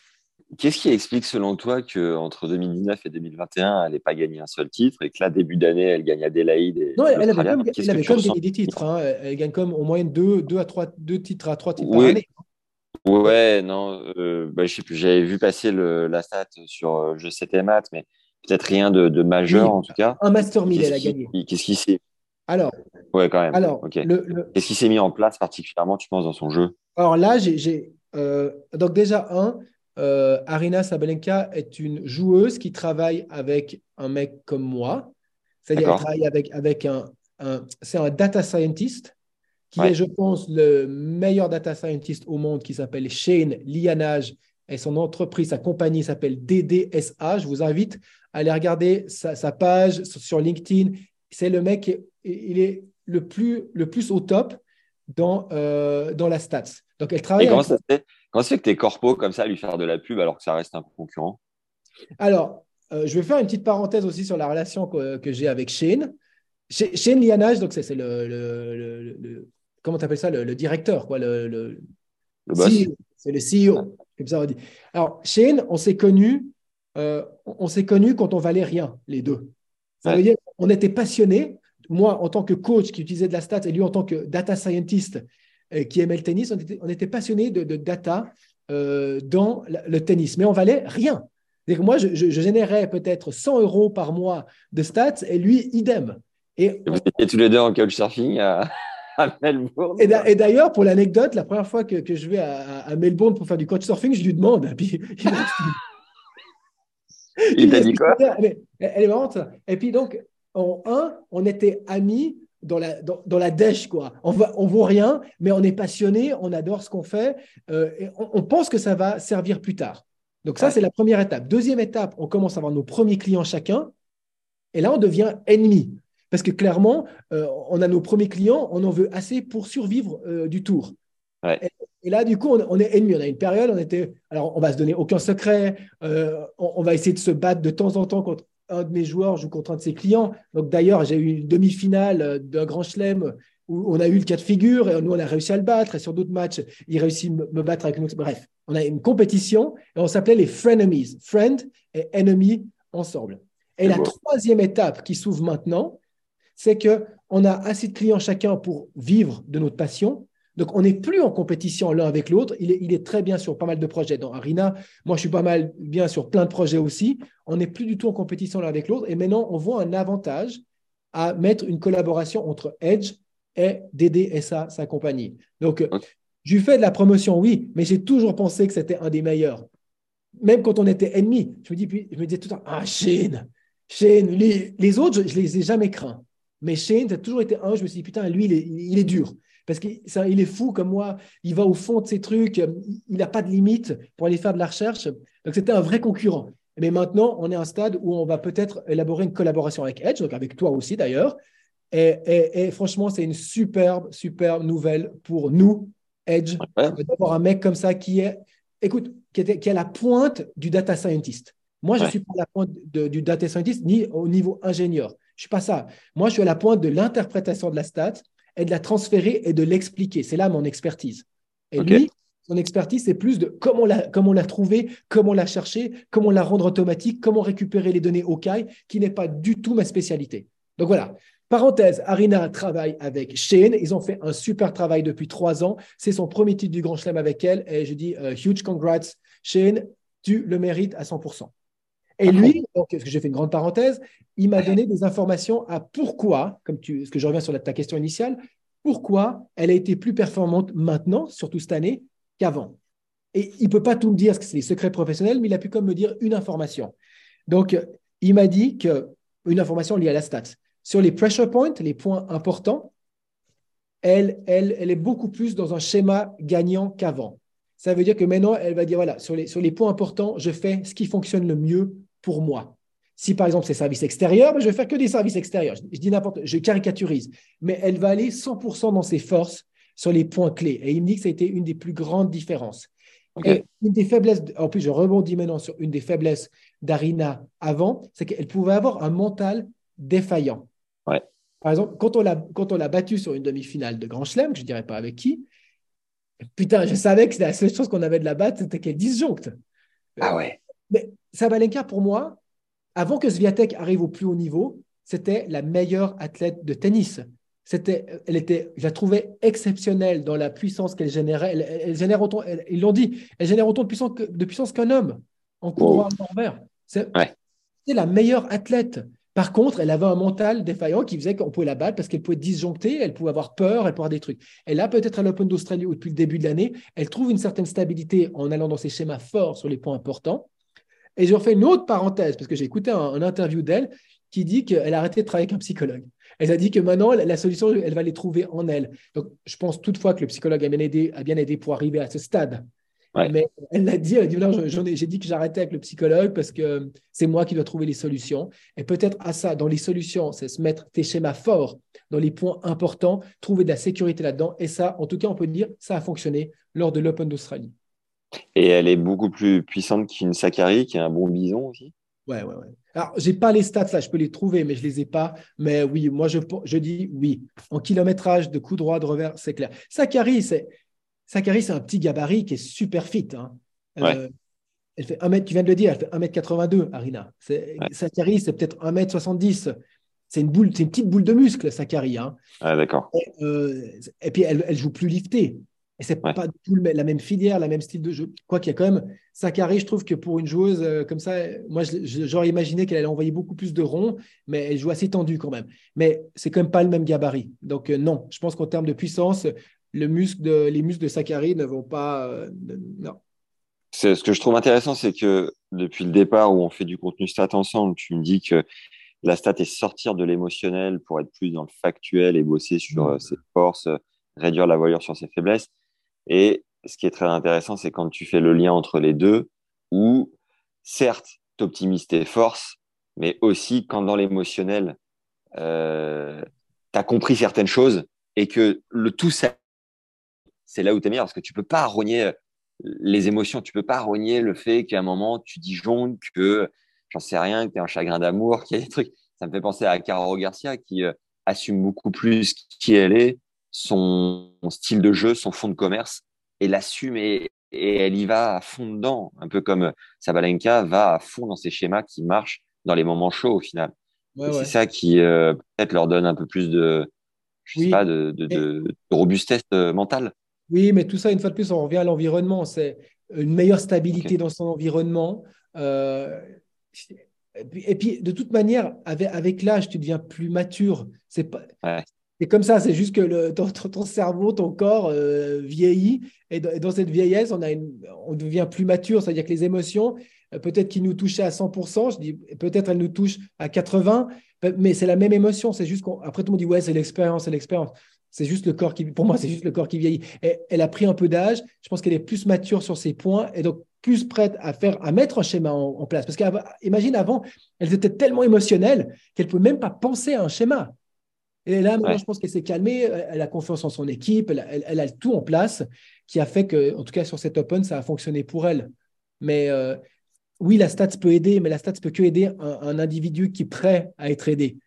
[SPEAKER 1] Qu'est-ce qui explique selon toi qu'entre 2019 et 2021, elle n'ait pas gagné un seul titre et que là, début d'année, elle gagne Adélaïde et
[SPEAKER 2] Non, elle avait elle avait comme gagné des titres. Hein. Elle gagne comme au moins 2 deux, à 3 deux titres à 3 titres par année.
[SPEAKER 1] Ouais, non, euh, bah, je sais plus, j'avais vu passer le, la stat sur euh, Je sais tes maths, mais peut-être rien de, majeur en tout cas.
[SPEAKER 2] Un Master 1000, elle a gagné.
[SPEAKER 1] Qu'est-ce qui s'est
[SPEAKER 2] Alors,
[SPEAKER 1] Ouais, quand même.
[SPEAKER 2] alors,
[SPEAKER 1] Ok.
[SPEAKER 2] le- le-
[SPEAKER 1] Qu'est-ce qui s'est mis en place particulièrement, tu penses, dans son jeu?
[SPEAKER 2] alors là, j'ai, j'ai, euh, donc déjà, un, euh, Arina Sabalenka est une joueuse qui travaille avec un mec comme moi. C'est-à-dire, elle
[SPEAKER 1] D'accord.
[SPEAKER 2] travaille avec, avec un, un- c'est un data scientist qui
[SPEAKER 1] Ouais.
[SPEAKER 2] est, je pense, le meilleur data scientist au monde qui s'appelle Shane Lianage et son entreprise, sa compagnie s'appelle DDSA. Je vous invite à aller regarder sa, sa page sur LinkedIn. C'est le mec, qui il est le plus, le plus au top dans, euh, dans la stats. Donc, elle travaille
[SPEAKER 1] Et comment
[SPEAKER 2] avec-
[SPEAKER 1] ça se fait, comment ça fait que t'es corpo comme ça à lui faire de la pub alors que ça reste un concurrent?
[SPEAKER 2] Alors, euh, je vais faire une petite parenthèse aussi sur la relation que, que j'ai avec Shane. Sh- Shane Lianage, donc c'est le, le, le- le- le- comment tu appelles ça, le, directeur, quoi, le,
[SPEAKER 1] boss?
[SPEAKER 2] CEO. C'est le CEO, comme ça on dit. Alors, Shane, on s'est connus, euh, on on s'est connus quand on valait rien, les deux. Ça
[SPEAKER 1] Ouais.
[SPEAKER 2] veut dire qu'on était passionnés. Moi, en tant que coach qui utilisait de la stat, et lui en tant que data scientist qui aimait le tennis, on était, on était passionnés de, de data euh, dans le tennis, mais on valait rien. Que moi, je, générais peut-être 100 euros par mois de stats et lui, idem. Et,
[SPEAKER 1] vous étiez tous les deux en couchsurfing à, [LAUGHS] à Melbourne?
[SPEAKER 2] et d'a- et d'ailleurs, pour l'anecdote, la première fois que, que je vais à, à Melbourne pour faire du couchsurfing, je lui demande. Puis, il
[SPEAKER 1] Il t'a dit quoi?
[SPEAKER 2] Elle est marrante. Et puis donc, en un, on était amis dans la, dans, dans la dèche, quoi. On va, on vaut rien, mais on est passionné, on adore ce qu'on fait, euh, et on, on pense que ça va servir plus tard. Donc ça,
[SPEAKER 1] Ouais.
[SPEAKER 2] c'est la première étape. Deuxième étape, on commence à avoir nos premiers clients chacun, et là, on devient ennemis. Parce que clairement, euh, on a nos premiers clients, on en veut assez pour survivre euh, du tour.
[SPEAKER 1] Ouais.
[SPEAKER 2] Et, et là, du coup, on, on est ennemis. On a une période, on était. Alors, on va se donner aucun secret. euh, on, on va essayer de se battre de temps en temps contre un de mes joueurs joue contre un de ses clients. Donc, d'ailleurs, j'ai eu une demi-finale euh, d'un grand chelem où on a eu le cas de figure et nous, on a réussi à le battre. Et sur d'autres matchs, il réussit à me battre avec autre. Bref, on a une compétition et on s'appelait les frenemies. Friend et enemy ensemble. Et la troisième étape qui s'ouvre maintenant, c'est que on a assez de clients chacun pour vivre de notre passion. Donc, on n'est plus en compétition l'un avec l'autre. Il est, il est très bien sur pas mal de projets dans Arena. Moi, je suis pas mal bien sur plein de projets aussi. On n'est plus du tout en compétition l'un avec l'autre. Et maintenant, on voit un avantage à mettre une collaboration entre Edge et DDSA, sa compagnie. Donc, euh,
[SPEAKER 1] Ok.
[SPEAKER 2] je lui fais de la promotion, oui, mais j'ai toujours pensé que c'était un des meilleurs. Même quand on était ennemis, je me, dis, puis, je me disais tout le temps, ah, Shane, Shane, les, les autres, je, je les ai jamais craints. Mais Shane, ça a toujours été un, je me suis dit, putain, lui, il est, il est dur. Parce qu'il il est fou comme moi, il va au fond de ses trucs, il n'a pas de limite pour aller faire de la recherche. Donc c'était un vrai concurrent. Mais maintenant, on est à un stade où on va peut-être élaborer une collaboration avec Edge, donc avec toi aussi d'ailleurs. Et, et- et franchement, c'est une superbe, superbe nouvelle pour nous, Edge,
[SPEAKER 1] Ouais.
[SPEAKER 2] d'avoir un mec comme ça qui est, écoute, qui est, qui est à la pointe du data scientist. Moi, je ne
[SPEAKER 1] Ouais.
[SPEAKER 2] suis pas à la pointe de- du data scientist ni au niveau ingénieur. Je ne suis pas ça. Moi, je suis à la pointe de l'interprétation de la stat et de la transférer et de l'expliquer. C'est là mon expertise. Et lui, son expertise, c'est plus de comment la, comment la trouver, comment la chercher, comment la rendre automatique, comment récupérer les données au CAI, qui n'est pas du tout ma spécialité. Donc voilà. Parenthèse, Arina travaille avec Shane. Ils ont fait un super travail depuis trois ans. C'est son premier titre du Grand Chelem avec elle. Et je dis euh, huge congrats, Shane. Tu le mérites à 100%. Et lui, donc, parce que j'ai fait une grande parenthèse, il m'a donné des informations à pourquoi, comme tu, parce que je reviens sur la- ta question initiale, pourquoi elle a été plus performante maintenant, surtout cette année, qu'avant. Et il ne peut pas tout me dire, parce que c'est des secrets professionnels, mais il a pu comme me dire une information. Donc, il m'a dit que une information liée à la stat. Sur les pressure points, les points importants, elle, elle, elle est beaucoup plus dans un schéma gagnant qu'avant. Ça veut dire que maintenant, elle va dire, voilà, sur les, sur les points importants, je fais ce qui fonctionne le mieux pour moi. Si par exemple c'est service extérieur, ben, je vais faire que des services extérieurs. Je, dis n'importe, je caricaturise, mais elle va aller 100% dans ses forces sur les points clés. Et il me dit que ça a été une des plus grandes différences. Et une des faiblesses, en plus je rebondis maintenant sur une des faiblesses d'Arina avant, c'est qu'elle pouvait avoir un mental défaillant.
[SPEAKER 1] Ouais.
[SPEAKER 2] Par exemple, quand on l'a quand on l'a battue sur une demi-finale de Grand Chelem, je ne dirais pas avec qui, putain, je savais que c'était la seule chose qu'on avait de la battre, c'était qu'elle disjoncte.
[SPEAKER 1] Ah ouais.
[SPEAKER 2] Sabalenka, pour moi, avant que Sviatek arrive au plus haut niveau, c'était la meilleure athlète de tennis. C'était, elle était, je la trouvais exceptionnelle dans la puissance qu'elle générait. Elle, génère autant, elle- ils l'ont dit, elle génère autant de puissance, que- de puissance qu'un homme en coup droit en envers. C'est
[SPEAKER 1] Ouais.
[SPEAKER 2] c'est la meilleure athlète. Par contre, elle avait un mental défaillant qui faisait qu'on pouvait la battre parce qu'elle pouvait disjoncter, elle pouvait avoir peur, elle pouvait avoir des trucs. Et là, peut-être à l'Open d'Australie ou depuis le début de l'année, elle trouve une certaine stabilité en allant dans ses schémas forts sur les points importants. Et je refais une autre parenthèse parce que j'ai écouté un, interview d'elle qui dit qu'elle a arrêté de travailler avec un psychologue. Elle a dit que maintenant, la solution, elle va les trouver en elle. Donc, je pense toutefois que le psychologue a bien aidé, a bien aidé pour arriver à ce stade. Mais elle l'a dit, elle a dit, j'ai dit que j'arrêtais avec le psychologue parce que c'est moi qui dois trouver les solutions. Et peut-être à ça, dans les solutions, c'est se mettre tes schémas forts dans les points importants, trouver de la sécurité là-dedans. Et ça, en tout cas, on peut dire, ça a fonctionné lors de l'Open d'Australie.
[SPEAKER 1] Et elle est beaucoup plus puissante qu'une Sakari, qui est un bon bison aussi.
[SPEAKER 2] Ouais, ouais, ouais. Alors, j'ai pas les stats là, je peux les trouver, mais je les ai pas. Mais oui, moi, je, je dis oui. En kilométrage de coup droit, de revers, c'est clair. Sakari, c'est Sakari, c'est un petit gabarit qui est super fit. Hein. Euh, elle fait 1 mètre, tu viens de le dire, elle fait 1m82, Arina. Sakari, c'est peut-être 1m70. C'est une, boule, c'est une petite boule de muscle, Sakari. Hein.
[SPEAKER 1] d'accord.
[SPEAKER 2] Et, euh, puis, elle, elle joue plus liftée. Et c'est pas tout la même filière, la même style de jeu. Quoi qu'il y a quand même, Sakari, je trouve que pour une joueuse euh, comme ça, moi, j'aurais imaginé qu'elle allait envoyer beaucoup plus de ronds, mais elle joue assez tendue quand même. Mais c'est quand même pas le même gabarit. Donc, non, je pense qu'en termes de puissance, le muscle de, les muscles de Sakari ne vont pas. Euh, non.
[SPEAKER 1] Ce que je trouve intéressant, c'est que depuis le départ où on fait du contenu stat ensemble, tu me dis que la stat est sortir de l'émotionnel pour être plus dans le factuel et bosser sur euh, ses forces, réduire la voilure sur ses faiblesses. Et ce qui est très intéressant, c'est quand tu fais le lien entre les deux, où certes, tu optimises tes forces, mais aussi quand dans l'émotionnel, euh, tu compris certaines choses et que le tout c'est là où tu es meilleur. Parce que tu peux pas rogner euh, les émotions, tu peux pas rogner le fait qu'à un moment tu disjonctes que j'en sais rien, que tu un chagrin d'amour, [LAUGHS] qu'il y a des trucs. Ça me fait penser à Caro Garcia qui euh, assume beaucoup plus qui elle est, son style de jeu, son fond de commerce et l'assume et, elle y va à fond dedans, un peu comme Sabalenka va à fond dans ses schémas qui marchent dans les moments chauds au final. C'est ça qui euh, peut-être leur donne un peu plus de, je sais pas, de, de, de robustesse mentale.
[SPEAKER 2] Oui, mais tout ça, une fois de plus, on revient à l'environnement. C'est une meilleure stabilité dans son environnement. Euh, et, puis, de toute manière, avec, l'âge, tu deviens plus mature. C'est pas. Comme ça, c'est juste que ton, cerveau, ton corps euh, vieillit. Et dans, cette vieillesse, on, devient plus mature. C'est-à-dire que les émotions, euh, peut-être qu'ils nous touchaient à 100%, je dis peut-être elles nous touchent à 80%, mais c'est la même émotion. C'est juste qu'après, tout le monde dit ouais, c'est l'expérience, c'est l'expérience. C'est juste le corps qui, pour moi, c'est juste le corps qui vieillit. Elle a pris un peu d'âge. Je pense qu'elle est plus mature sur ses points et donc plus prête à faire, à mettre un schéma en, place. Parce qu'imagine avant, elle était tellement émotionnelle qu'elle ne pouvait même pas penser à un schéma. Et là, maintenant, je pense qu'elle s'est calmée. Elle a confiance en son équipe. Elle, a tout en place qui a fait que, en tout cas, sur cet Open, ça a fonctionné pour elle. Mais euh, oui, la stats peut aider, mais la stats peut que aider un individu qui est prêt à être aidé.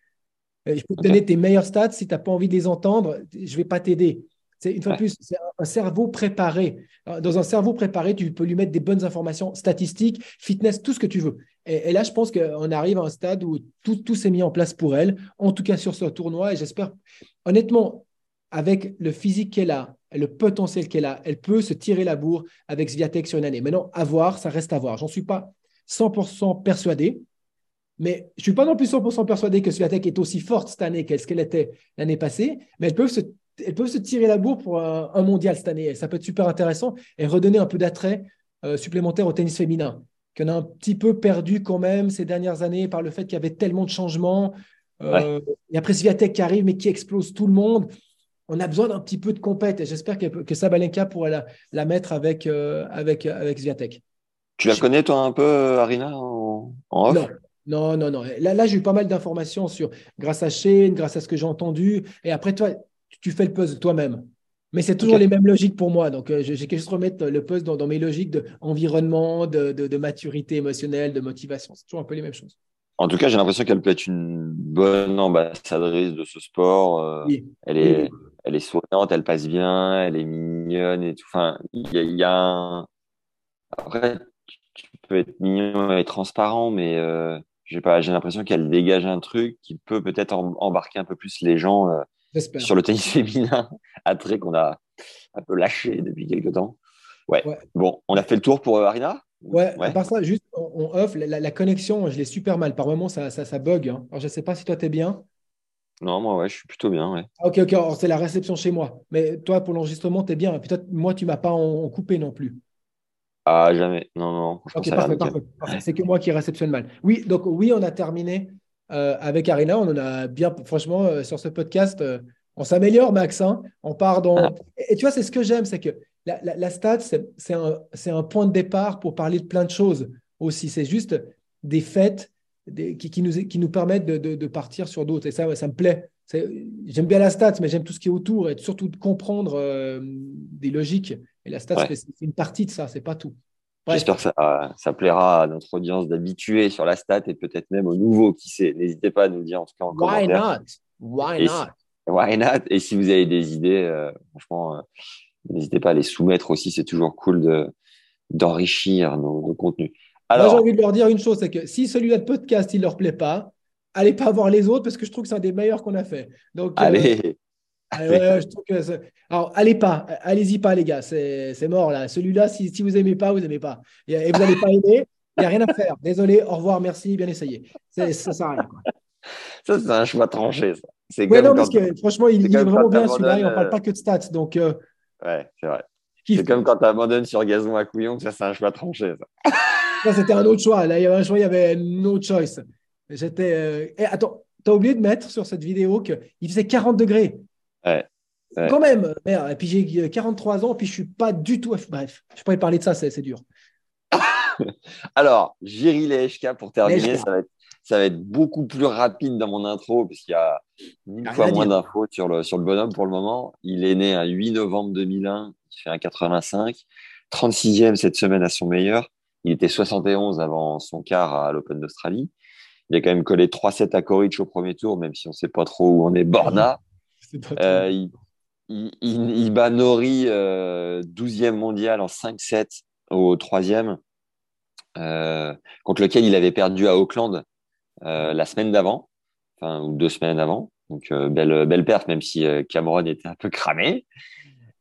[SPEAKER 2] Euh, je peux te donner tes meilleurs stats. Si tu n'as pas envie de les entendre, je ne vais pas t'aider. C'est une fois de plus, c'est un cerveau préparé. Dans un cerveau préparé, tu peux lui mettre des bonnes informations statistiques, fitness, tout ce que tu veux. Et, là, je pense qu'on arrive à un stade où tout, s'est mis en place pour elle, en tout cas sur ce tournoi. Et j'espère, honnêtement, avec le physique qu'elle a, le potentiel qu'elle a, elle peut se tirer la bourre avec Sviatek sur une année. Maintenant, à voir, ça reste à voir. J'en suis pas 100% persuadé. Mais je ne suis pas non plus 100% persuadé que Sviatek est aussi forte cette année qu'elle était l'année passée. Mais elles peuvent, se, se tirer la bourre pour un, mondial cette année. ça peut être super intéressant et redonner un peu d'attrait euh, supplémentaire au tennis féminin, qu'on a un petit peu perdu quand même ces dernières années par le fait qu'il y avait tellement de changements. Euh, et après Sviatek qui arrive, mais qui explose tout le monde. On a besoin d'un petit peu de compète et j'espère que, que Sabalenka pourrait la, la mettre avec, euh, avec, avec Sviatek.
[SPEAKER 1] Tu la connais, toi, un peu, Arina, en, en off?
[SPEAKER 2] Non, non, non. Là, là j'ai eu pas mal d'informations sur grâce à Shane, grâce à ce que j'ai entendu. Et après, toi, tu fais le puzzle toi-même. Mais c'est toujours les mêmes logiques pour moi. Donc, euh, j'ai qu'à juste remettre le puzzle dans, mes logiques d'environnement, de, de, maturité émotionnelle, de motivation. C'est toujours un peu les mêmes choses.
[SPEAKER 1] En tout cas, j'ai l'impression qu'elle peut être une bonne ambassadrice de ce sport. Euh, elle, est, elle est souriante, elle passe bien, elle est mignonne et tout. Enfin, il y a, un... Après, tu peux être mignon et transparent, mais euh, j'ai pas, j'ai l'impression qu'elle dégage un truc qui peut peut-être embarquer un peu plus les gens euh, sur le tennis [LAUGHS] féminin, trait qu'on a un peu lâché depuis quelques temps. Ouais. Bon, on a fait le tour pour euh, Arina?
[SPEAKER 2] Ouais, part ça, juste on, off, la, connexion, je l'ai super mal. Par moments, ça, ça, bug. Hein. Alors, je ne sais pas si toi, tu es bien.
[SPEAKER 1] Non, moi, ouais, je suis plutôt bien. Ouais.
[SPEAKER 2] Ah, ok, ok, c'est la réception chez moi. Mais toi, pour l'enregistrement, tu es bien. Peut-être, moi, tu ne m'as pas en, coupé non plus.
[SPEAKER 1] Ah, jamais. Non, non.
[SPEAKER 2] Ok, parfait, parfait, C'est que moi qui réceptionne mal. Oui, donc oui, on a terminé euh, avec Arena. On en a bien, franchement, euh, sur ce podcast, euh, on s'améliore, Max. Hein. on part dans. Ah. Et, tu vois, c'est ce que j'aime, c'est que la, la, stat, c'est un, un, point de départ pour parler de plein de choses aussi. C'est juste des faits des, qui, qui, nous, qui nous permettent de, de, partir sur d'autres. Et ça, ça me plaît. J'aime bien la stat, mais j'aime tout ce qui est autour et surtout de comprendre des logiques. Et la stat, c'est une partie de ça, c'est pas tout.
[SPEAKER 1] J'espère que ça, ça, plaira à notre audience d'habitués sur la stat et peut-être même aux nouveaux, qui sait. N'hésitez pas à nous dire en tout cas en
[SPEAKER 2] Why
[SPEAKER 1] commentaire.
[SPEAKER 2] Not? Why not?
[SPEAKER 1] Why not? Et si vous avez des idées, euh, franchement, euh, n'hésitez pas à les soumettre aussi. C'est toujours cool de, d'enrichir nos, contenus.
[SPEAKER 2] Alors, Moi, j'ai envie de leur dire une chose, c'est que si celui-là de podcast, il leur plaît pas, allez pas voir les autres parce que je trouve que c'est un des meilleurs qu'on a fait. Donc,
[SPEAKER 1] euh, allez.
[SPEAKER 2] Alors, allez pas, allez-y pas, les gars, c'est mort là. Celui-là, si, si vous aimez pas, vous aimez pas. Et, vous n'allez pas aimer, il n'y a rien à faire. Désolé, au revoir, merci, bien essayé. Ça sert à rien.
[SPEAKER 1] Ça, c'est un choix tranché, ça.
[SPEAKER 2] C'est non, parce que franchement, il, est, vraiment bien celui-là. Il ne parle pas que de stats. Donc, euh,
[SPEAKER 1] ouais, c'est vrai. C'est comme quand tu abandonnes sur gazon à couillon, ça, c'est un choix tranché, ça.
[SPEAKER 2] ça c'était un autre choix. Là, il y avait un choix, il y avait no choice. J'étais. Euh... Eh, attends, tu as oublié de mettre sur cette vidéo qu'il faisait 40 degrés. Quand même, merde. Et puis j'ai 43 ans, puis je suis pas du tout. Bref, je pourrais parler de ça, c'est dur. [LAUGHS]
[SPEAKER 1] Alors, Jiri Leshka, pour terminer, ça va, être, ça va, être, beaucoup plus rapide dans mon intro, puisqu'il y a une fois moins d'infos sur le, sur le bonhomme pour le moment. Il est né un 8 novembre 2001, il fait un 85, 36e cette semaine à son meilleur. Il était 71 avant son quart à l'Open d'Australie. Il a quand même collé 3-7 à Coric au premier tour, même si on ne sait pas trop où on est Borna. [LAUGHS] Euh, il, bat Nori, 12e euh, mondial en 5-7 au troisième, euh, contre lequel il avait perdu à Auckland la semaine d'avant, enfin, ou deux semaines avant. Donc, belle, belle perte, même si Cameron était un peu cramé.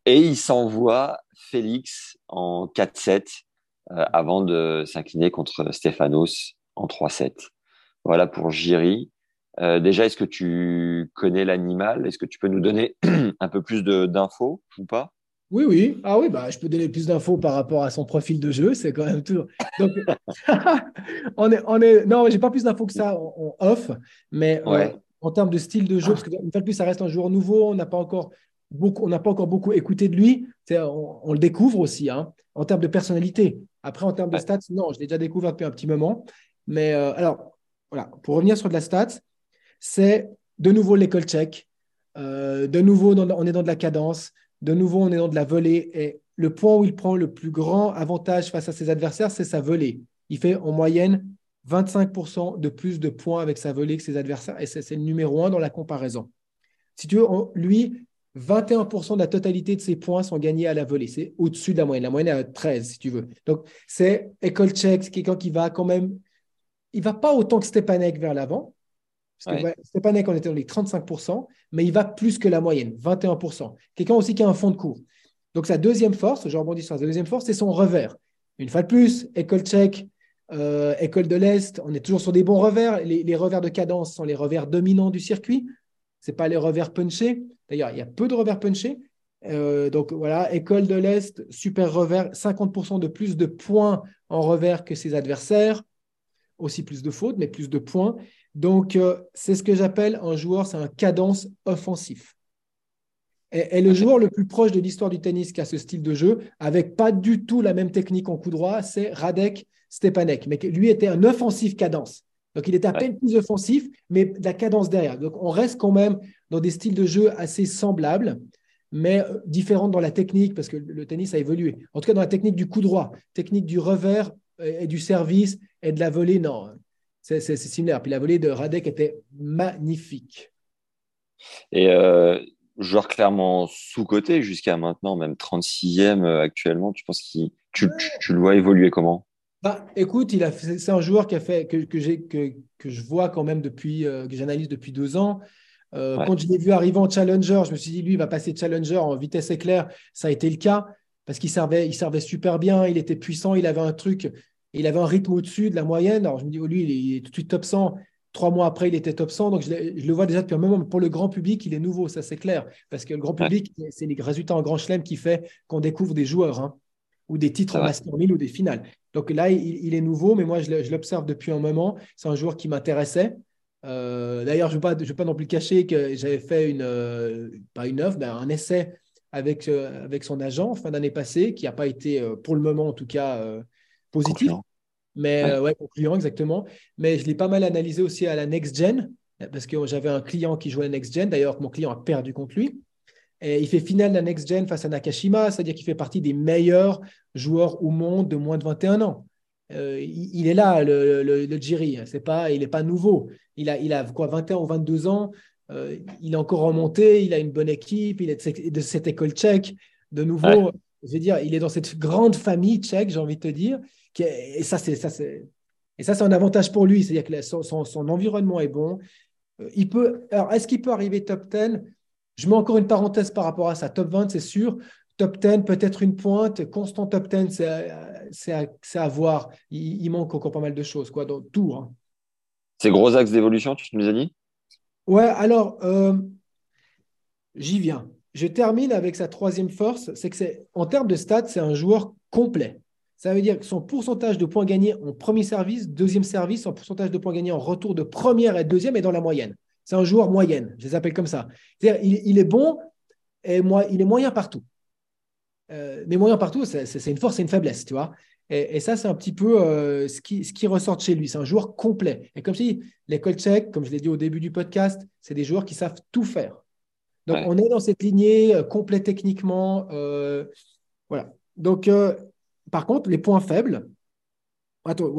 [SPEAKER 1] Et il s'envoie Félix en 4-7 avant de s'incliner contre Stefanos en 3-7. Voilà pour Jiri. Euh, déjà, est-ce que tu connais l'animal? Est-ce que tu peux nous donner [CLEARS THROAT] un peu plus d'infos ou pas?
[SPEAKER 2] Oui, oui. Ah oui, bah, je peux donner plus d'infos par rapport à son profil de jeu. C'est quand même tout. Donc, [LAUGHS] on est, on est... Non, j'ai pas plus d'infos que ça en, off, mais euh, en termes de style de jeu, parce que une fois de plus, ça reste un joueur nouveau. On n'a pas encore beaucoup, on n'a pas encore beaucoup écouté de lui. On, on, le découvre aussi, hein, en termes de personnalité. Après, en termes de stats, non, je l'ai déjà découvert depuis un petit moment. Mais euh, alors, voilà, pour revenir sur de la stats, c'est de nouveau l'école tchèque. Euh, de nouveau, on est dans de la cadence. De nouveau, on est dans de la volée. Et le point où il prend le plus grand avantage face à ses adversaires, c'est sa volée. Il fait en moyenne 25% de plus de points avec sa volée que ses adversaires. Et c'est le numéro un dans la comparaison. Si tu veux, lui, 21% de la totalité de ses points sont gagnés à la volée. C'est au-dessus de la moyenne. La moyenne est à 13, si tu veux. Donc, c'est école tchèque, quelqu'un qui va quand même. Il va pas autant que Stepanek vers l'avant, parce que Stepanek, on était dans les 35%, mais il va plus que la moyenne, 21%. Quelqu'un aussi qui a un fond de cours. Donc, sa deuxième force, je rebondis sur sa deuxième force, c'est son revers. Une fois de plus, école tchèque, euh, école de l'Est, on est toujours sur des bons revers. Les, revers de cadence sont les revers dominants du circuit. Ce pas les revers punchés. D'ailleurs, il y a peu de revers punchés. Euh, donc voilà, école de l'Est, super revers, 50% de plus de points en revers que ses adversaires. Aussi plus de fautes, mais plus de points. Donc, euh, c'est ce que j'appelle un joueur, c'est un cadence offensif. Et, le joueur le plus proche de l'histoire du tennis qui a ce style de jeu, avec pas du tout la même technique en coup droit, c'est Radek Stepanek. Mais lui était un offensif cadence. Donc, il était à peine plus offensif, mais de la cadence derrière. Donc, on reste quand même dans des styles de jeu assez semblables, mais euh, différents dans la technique, parce que le tennis a évolué. En tout cas, dans la technique du coup droit, technique du revers et du service et de la volée, non c'est similaire. Puis la volée de Radek était magnifique.
[SPEAKER 1] Et euh, joueur clairement sous-côté jusqu'à maintenant, même 36e euh, actuellement, tu penses que tu, le vois évoluer comment?
[SPEAKER 2] Bah, écoute, c'est un joueur qui a fait que, que, que, je vois quand même depuis euh, que j'analyse depuis deux ans. Quand je l'ai vu arriver en challenger, je me suis dit lui il va passer challenger en vitesse éclair. Ça a été le cas parce qu'il servait, il servait super bien, il était puissant, il avait un truc Et il avait un rythme au-dessus de la moyenne. Alors je me dis, oh, lui, il est tout de suite top 100. Trois mois après, il était top 100. Donc je, le vois déjà depuis un moment. Mais pour le grand public, il est nouveau, ça c'est clair. Parce que le grand public, c'est les résultats en grand chelem qui fait qu'on découvre des joueurs hein, ou des titres en Master 1000 ou des finales. Donc là, il, est nouveau, mais moi, je l'observe depuis un moment. C'est un joueur qui m'intéressait. Euh, d'ailleurs, je ne vais, pas non plus cacher que j'avais fait une, euh, pas une œuvre, mais un essai avec, euh, avec son agent fin d'année passée, qui n'a pas été, pour le moment en tout cas, positif. Mais ouais. concluant, exactement. Mais je l'ai pas mal analysé aussi à la Next Gen, parce que j'avais un client qui jouait à la Next Gen. D'ailleurs, mon client a perdu contre lui. Et il fait finale de la Next Gen face à Nakashima, c'est-à-dire qu'il fait partie des meilleurs joueurs au monde de moins de 21 ans. il, est là, le, le, le Jiri. C'est pas, il n'est pas nouveau. Il a, il a quoi, 21 ou 22 ans. Euh, il est encore remonté. Il a une bonne équipe. Il est de, cette école tchèque. De nouveau, je veux dire, il est dans cette grande famille tchèque, j'ai envie de te dire. Et ça, c'est ça, c'est et ça, c'est un avantage pour lui. C'est-à-dire que son, son, environnement est bon. Euh, il peut. Alors, est-ce qu'il peut arriver top 10 Je mets encore une parenthèse par rapport à ça. Top 20, c'est sûr. Top 10, peut-être une pointe. Constant top 10, c'est à, à, voir. Il, manque encore pas mal de choses, quoi, dans tout. Hein.
[SPEAKER 1] Ces gros axes d'évolution, tu nous as dit?
[SPEAKER 2] Ouais, alors, euh, j'y viens. Je termine avec sa troisième force, c'est que c'est en termes de stats, c'est un joueur complet. Ça veut dire que son pourcentage de points gagnés en premier service, deuxième service, son pourcentage de points gagnés en retour de première et deuxième est dans la moyenne. C'est un joueur moyenne, je les appelle comme ça. C'est-à-dire, il, est bon et moi, il est moyen partout. Euh, mais moyen partout, c'est une force et une faiblesse, tu vois. Et, ça, c'est un petit peu euh, ce, qui, ce qui ressort chez lui. C'est un joueur complet. Et comme je dis, l'école tchèque, comme je l'ai dit au début du podcast, c'est des joueurs qui savent tout faire. Donc, on est dans cette lignée euh, complet techniquement. Euh, voilà. Donc, par contre, les points faibles. Attends,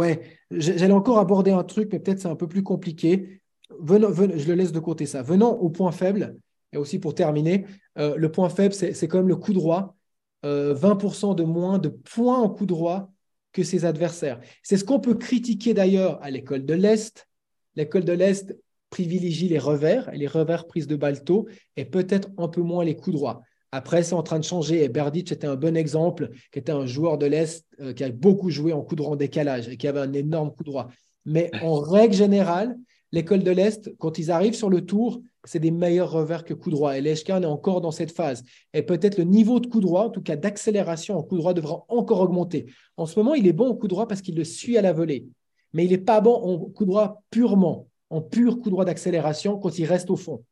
[SPEAKER 2] j'allais encore aborder un truc, mais peut-être c'est un peu plus compliqué. Je le laisse de côté ça. Venons au point faible, et aussi pour terminer, le point faible, c'est quand même le coup droit. 20% de moins de points en coup droit que ses adversaires. C'est ce qu'on peut critiquer d'ailleurs à l'école de l'Est. L'école de l'Est privilégie les revers, les revers prises de balto, et peut-être un peu moins les coups droits. Après, c'est en train de changer. Et Berdic était un bon exemple, qui était un joueur de l'Est euh, qui a beaucoup joué en coup droit en décalage et qui avait un énorme coup droit. Mais en [LAUGHS] règle générale, l'école de l'Est, quand ils arrivent sur le tour, c'est des meilleurs revers que coup droit. Et l'Eshkan est encore dans cette phase. Et peut-être le niveau de coup droit, en tout cas d'accélération en coup droit, devra encore augmenter. En ce moment, il est bon au coup droit parce qu'il le suit à la volée. Mais il n'est pas bon en coup droit purement, en pur coup droit d'accélération quand il reste au fond.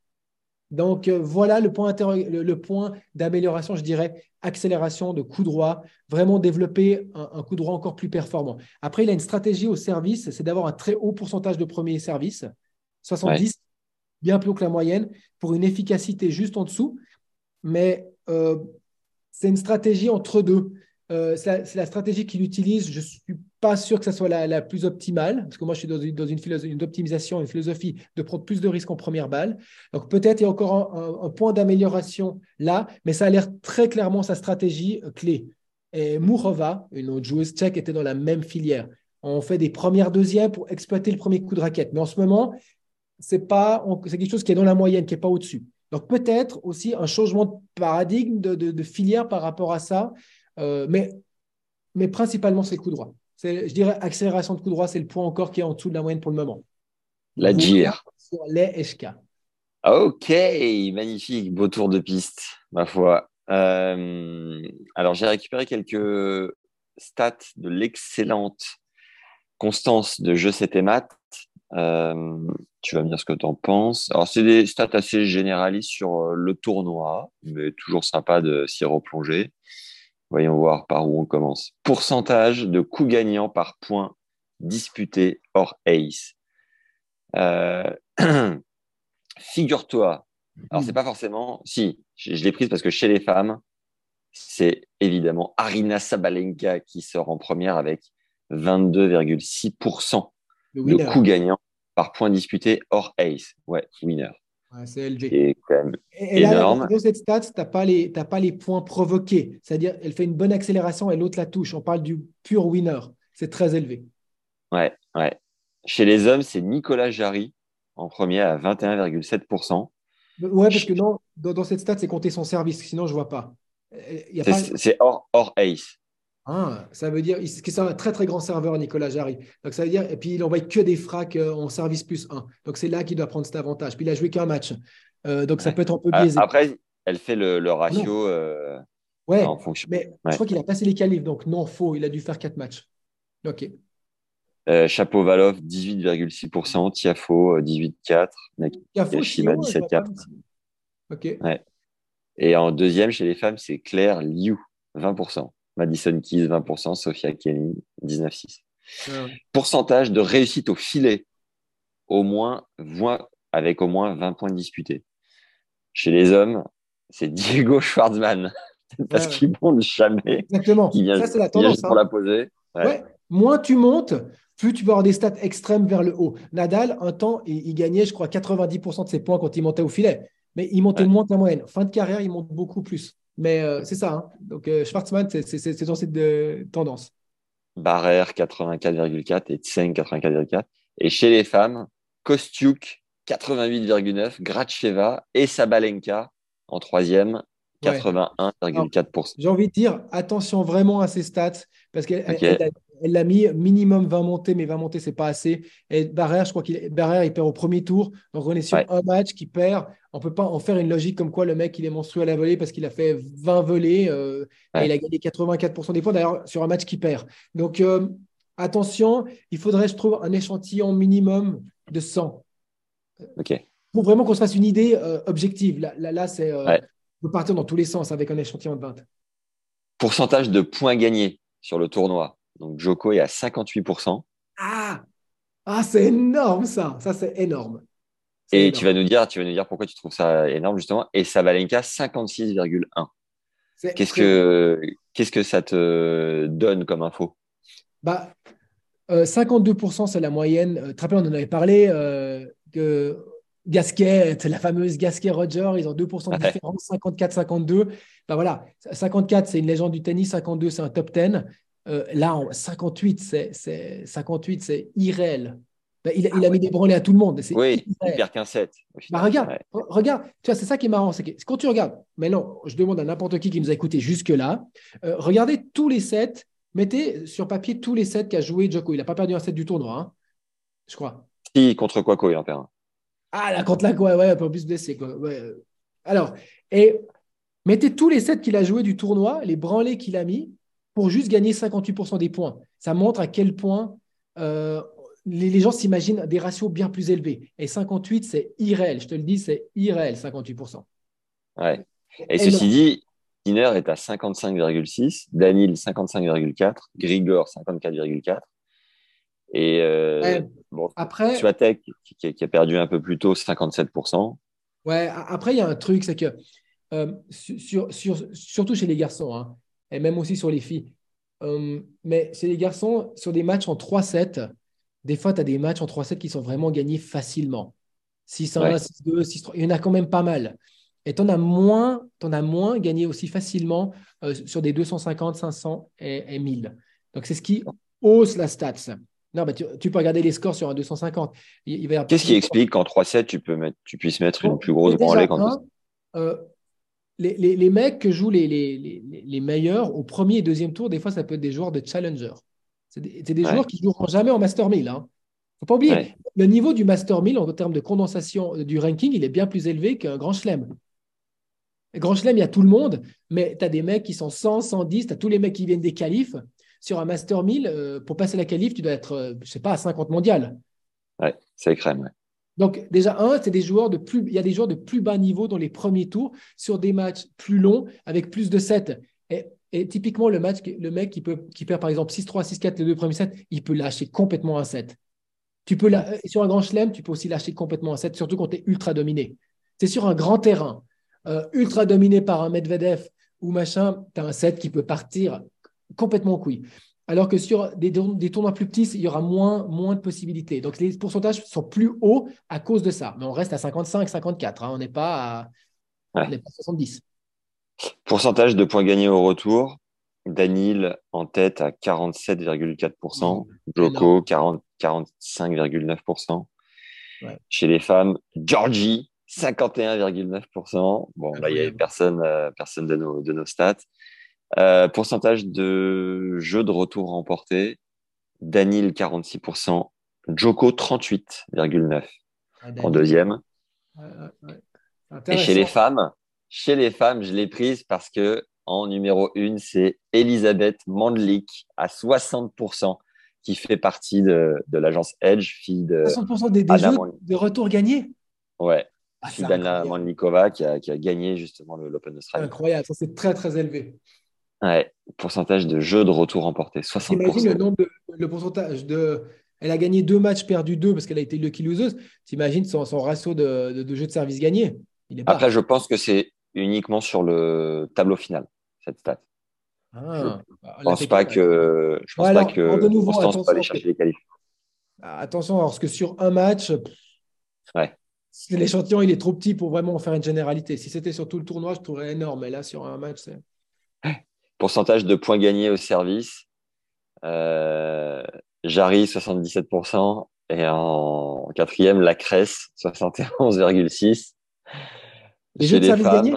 [SPEAKER 2] Donc euh, voilà le point, le, point d'amélioration, je dirais, accélération de coup droit, vraiment développer un, coup droit encore plus performant. Après, il a une stratégie au service, c'est d'avoir un très haut pourcentage de premier service, 70, bien plus haut que la moyenne, pour une efficacité juste en dessous. Mais euh, c'est une stratégie entre deux. Euh, c'est la, stratégie qu'il utilise. Je ne suis pas sûr que ce soit la, plus optimale, parce que moi, je suis dans une, dans une philosophie d'optimisation, une philosophie de prendre plus de risques en première balle. Donc, peut-être il y a encore un, point d'amélioration là, mais ça a l'air très clairement sa stratégie euh, clé. Et Mourova, une autre joueuse tchèque, était dans la même filière. On fait des premières deuxièmes pour exploiter le premier coup de raquette. Mais en ce moment, c'est pas c'est quelque chose qui est dans la moyenne, qui n'est pas au-dessus. Donc peut-être aussi un changement de paradigme, de, filière par rapport à ça, euh, mais, mais principalement c'est le coup droit. Je dirais accélération de coup droit, c'est le point encore qui est en dessous de la moyenne pour le moment.
[SPEAKER 1] La GIR.
[SPEAKER 2] Sur les HK.
[SPEAKER 1] Ok, magnifique, beau tour de piste, ma foi. Euh, alors j'ai récupéré quelques stats de l'excellente Constance de Je sais maths. Euh, tu vas me dire ce que tu en penses. Alors, c'est des stats assez généralistes sur euh, le tournoi, mais toujours sympa de s'y replonger. Voyons voir par où on commence. Pourcentage de coups gagnants par point disputé hors ace. Euh, [CLEARS THROAT] figure-toi, alors c'est pas forcément, si, je, je l'ai prise parce que chez les femmes, c'est évidemment Arina Sabalenka qui sort en première avec 22,6% de coups gagnants par point disputé hors ace. Ouais, winner.
[SPEAKER 2] C'est
[SPEAKER 1] quand même et énorme. Là,
[SPEAKER 2] dans cette stat, tu n'as pas, les, pas les points provoqués. C'est-à-dire, elle fait une bonne accélération et l'autre la touche. On parle du pur winner. C'est très élevé.
[SPEAKER 1] Ouais, ouais. Chez les hommes, c'est Nicolas Jarry en premier à 21,7%.
[SPEAKER 2] Ouais, parce que non, dans, cette stat, c'est compter son service. Sinon, je ne vois pas.
[SPEAKER 1] C'est hors, hors ace.
[SPEAKER 2] Ah, ça veut dire que c'est un très très grand serveur, Nicolas Jarry. Donc ça veut dire, et puis il envoie que des fracs euh, en service plus 1. Donc c'est là qu'il doit prendre cet avantage. Puis il a joué qu'un match. Euh, donc ça peut être un peu
[SPEAKER 1] Ah,
[SPEAKER 2] biaisé.
[SPEAKER 1] Après, elle fait le, le ratio euh,
[SPEAKER 2] ouais,
[SPEAKER 1] en fonction.
[SPEAKER 2] mais
[SPEAKER 1] Ouais.
[SPEAKER 2] je crois qu'il a passé les qualifs. Donc non, faux. Il a dû faire quatre matchs. Ok.
[SPEAKER 1] Euh, Chapeau-Valov, 18,6%. Tiafo, euh, 18,4%.
[SPEAKER 2] Tiafo,
[SPEAKER 1] Yashima,
[SPEAKER 2] Chio, je vois pas
[SPEAKER 1] 17,4.
[SPEAKER 2] ici. Ok.
[SPEAKER 1] Et en deuxième, chez les femmes, c'est Claire Liu, 20%. Madison Keys, 20%. Sophia Kenny, 19,6%.
[SPEAKER 2] Ah ouais.
[SPEAKER 1] Pourcentage de réussite au filet, au moins, avec au moins 20 points disputés. Chez les hommes, c'est Diego Schwartzmann, [LAUGHS] parce
[SPEAKER 2] Ouais, ouais.
[SPEAKER 1] qu'il monte jamais,
[SPEAKER 2] Exactement.
[SPEAKER 1] qui vient,
[SPEAKER 2] Ça, c'est la tendance.
[SPEAKER 1] juste
[SPEAKER 2] hein.
[SPEAKER 1] pour la poser. Ouais.
[SPEAKER 2] Ouais. Moins tu montes, plus tu peux avoir des stats extrêmes vers le haut. Nadal, un temps, il, il gagnait, je crois, 90% de ses points quand il montait au filet. Mais il montait moins que la moyenne. Fin de carrière, il monte beaucoup plus. Mais euh, c'est ça. hein. Donc, euh, Schwartzmann, c'est dans cette euh, tendance.
[SPEAKER 1] Barrère 84,4 et Tseng 84,4. Et chez les femmes, Kostiuk 88,9, Gracheva et Sabalenka en troisième,
[SPEAKER 2] Ouais.
[SPEAKER 1] 81,4%.
[SPEAKER 2] J'ai envie de dire, attention vraiment à ses stats, parce qu'elle. Elle- l'a mis minimum 20 montées, mais 20 montées, c'est pas assez. Et Barrère, je crois qu'il Barrère, il perd au premier tour. Donc, on est sur
[SPEAKER 1] Ouais.
[SPEAKER 2] un match qui perd. On peut pas en faire une logique comme quoi le mec, il est monstrueux à la volée parce qu'il a fait 20 volées euh, et il a gagné 84% des points, d'ailleurs, sur un match qui perd. Donc, euh, attention, il faudrait, je trouve, un échantillon minimum de 100
[SPEAKER 1] Ok.
[SPEAKER 2] pour vraiment qu'on se fasse une idée euh, objective. Là, là, là, c'est.
[SPEAKER 1] Ouais.
[SPEAKER 2] On peut partir dans tous les sens avec un échantillon de 20.
[SPEAKER 1] Pourcentage de points gagnés sur le tournoi. Donc Joko est à 58%.
[SPEAKER 2] Ah, ah c'est énorme ça. Ça, c'est énorme.
[SPEAKER 1] Et
[SPEAKER 2] énorme.
[SPEAKER 1] tu vas nous dire, tu vas nous dire pourquoi tu trouves ça énorme justement. Et Sabalenka 56,1.
[SPEAKER 2] C'est
[SPEAKER 1] Qu'est-ce que qu'est-ce que ça te donne comme info?
[SPEAKER 2] Bah, euh, 52%, c'est la moyenne. Euh, très bien, on en avait parlé. euh, que Gasquet, c'est la fameuse Gasquet-Roger, ils ont 2% de différence, 54-52. Bah voilà, 54, c'est une légende du tennis, 52, c'est un top 10. Euh, là, en 58, c'est c'est- 58, c'est irréel. Bah, il, a- il a mis des branlées à tout le monde. C'est
[SPEAKER 1] Oui, il perd qu'un 7.
[SPEAKER 2] Bah regarde, re- regarde, tu vois, c'est ça qui est marrant, c'est que quand tu regardes, mais non, je demande à n'importe qui qui nous a écouté jusque-là, euh, regardez tous les sets, mettez sur papier tous les sets qu'a joué Djoko. Il n'a pas perdu un set du tournoi, hein, je crois.
[SPEAKER 1] Si, contre Quaco, il en perd un.
[SPEAKER 2] Ah, là, contre la quoi, ouais, un peu plus blessé, quoi. Ouais. Alors, et mettez tous les sets qu'il a joué du tournoi, les branlés qu'il a mis, pour juste gagner 58% des points. Ça montre à quel point euh, les, les gens s'imaginent des ratios bien plus élevés. Et 58, c'est irréel. Je te le dis, c'est irréel, 58%.
[SPEAKER 1] Ouais. Et ceci dit, Sinner est à 55,6, Danil 55,4, Grigor 54,4. Et euh,
[SPEAKER 2] Ouais.
[SPEAKER 1] bon,
[SPEAKER 2] Après,
[SPEAKER 1] Swatek qui, a perdu un peu plus tôt 57%.
[SPEAKER 2] ouais, après, il y a un truc, c'est que euh, sur, sur- surtout chez les garçons, hein, et même aussi sur les filles, euh, mais chez les garçons, sur des matchs en 3-7, des fois, tu as des matchs en 3-7 qui sont vraiment gagnés facilement. 6-1,
[SPEAKER 1] Ouais.
[SPEAKER 2] 6-2, 6-3, il y en a quand même pas mal. Et tu en as moins, t'en as moins gagné aussi facilement euh, sur des 250, 500 et, et 1000. Donc, c'est ce qui hausse la stats. Non, bah, tu, tu peux regarder les scores sur un 250. Il, il va y avoir
[SPEAKER 1] Qu'est-ce qui explique qu'en 3-7, tu, peux mettre, tu puisses mettre une
[SPEAKER 2] Bon,
[SPEAKER 1] plus grosse branlée quand
[SPEAKER 2] euh, les, les- les mecs que jouent les, les, les, les meilleurs au premier et deuxième tour, des fois, ça peut être des joueurs de challenger. C'est des, c'est des
[SPEAKER 1] Ouais.
[SPEAKER 2] joueurs qui ne joueront jamais en Master 1000. Hein. faut pas oublier,
[SPEAKER 1] Ouais.
[SPEAKER 2] le niveau du Master 1000 en termes de condensation euh, du ranking, il est bien plus élevé qu'un Grand Chelem. Grand Chelem, il y a tout le monde, mais tu as des mecs qui sont 100, 110, tu as tous les mecs qui viennent des qualifs. Sur un Master 1000, euh, pour passer la qualif, tu dois être, euh, je sais pas, à 50 mondial.
[SPEAKER 1] Ouais, c'est crème. Ouais.
[SPEAKER 2] Donc, déjà, un, c'est des joueurs de plus, il y a des joueurs de plus bas niveau dans les premiers tours sur des matchs plus longs avec plus de sets. Et, et typiquement, le, match, le mec qui, peut, qui perd par exemple 6-3, 6-4 les deux premiers sets, il peut lâcher complètement un set. Tu peux la- sur un grand chelem, tu peux aussi lâcher complètement un set, surtout quand tu es ultra dominé. C'est sur un grand terrain, euh, ultra dominé par un Medvedev ou machin, tu as un set qui peut partir complètement en couille. Alors que sur des, des tournois plus petits, il y aura moins, moins de possibilités. Donc les pourcentages sont plus hauts à cause de ça. Mais on reste à 55, 54. hein. On n'est pas à,
[SPEAKER 1] Ouais.
[SPEAKER 2] on n'est pas à 70.
[SPEAKER 1] Pourcentage de points gagnés au retour. Danil en tête à 47,4%. Joko 40 45,9%.
[SPEAKER 2] Ouais.
[SPEAKER 1] Chez les femmes, Georgie 51,9%. Bon, là, il n'y avait personne, euh, personne de nos, de nos stats. Euh, pourcentage de jeux de retour remportés. Danil 46%, Joko 38,9
[SPEAKER 2] Ah,
[SPEAKER 1] en deuxième.
[SPEAKER 2] Ouais, ouais, ouais.
[SPEAKER 1] Et chez les femmes, chez les femmes, je l'ai prise parce que en numéro une, c'est Elisabeth Mandlik à 60%, qui fait partie de, de l'agence Edge, fille de,
[SPEAKER 2] 60% des, des jeux
[SPEAKER 1] Mandlik.
[SPEAKER 2] de retour gagnés?
[SPEAKER 1] ouais,
[SPEAKER 2] Ah,
[SPEAKER 1] fille
[SPEAKER 2] c'est
[SPEAKER 1] d'Anna. Mandlikova qui a, qui a gagné justement l'Open
[SPEAKER 2] C'est
[SPEAKER 1] d'Australie.
[SPEAKER 2] incroyable, ça c'est très très élevé.
[SPEAKER 1] Ouais, pourcentage de jeux de retour
[SPEAKER 2] T'imagines le
[SPEAKER 1] 60%.
[SPEAKER 2] nombre de, le pourcentage de. Elle a gagné deux matchs, perdu deux parce qu'elle a été lucky loseuse. T'imagines son, son ratio de, de, de jeux de service gagnés Il est bas.
[SPEAKER 1] Après, je pense que c'est uniquement sur le tableau final, cette stat.
[SPEAKER 2] Ah,
[SPEAKER 1] Je pense pas que, je pense pas que
[SPEAKER 2] de nouveau, attention,
[SPEAKER 1] aller chercher les qualifs.
[SPEAKER 2] Ah, Attention, parce que sur un match,
[SPEAKER 1] Ouais.
[SPEAKER 2] l'échantillon il est trop petit pour vraiment en faire une généralité. Si c'était sur tout le tournoi, je trouverais énorme. Mais là, sur un match, c'est.
[SPEAKER 1] Pourcentage de points gagnés au service. Euh, Jarry, 77%. Et en quatrième, la Cresse, 71,6%.
[SPEAKER 2] Les jeux de
[SPEAKER 1] les
[SPEAKER 2] service
[SPEAKER 1] femmes,
[SPEAKER 2] gagnés?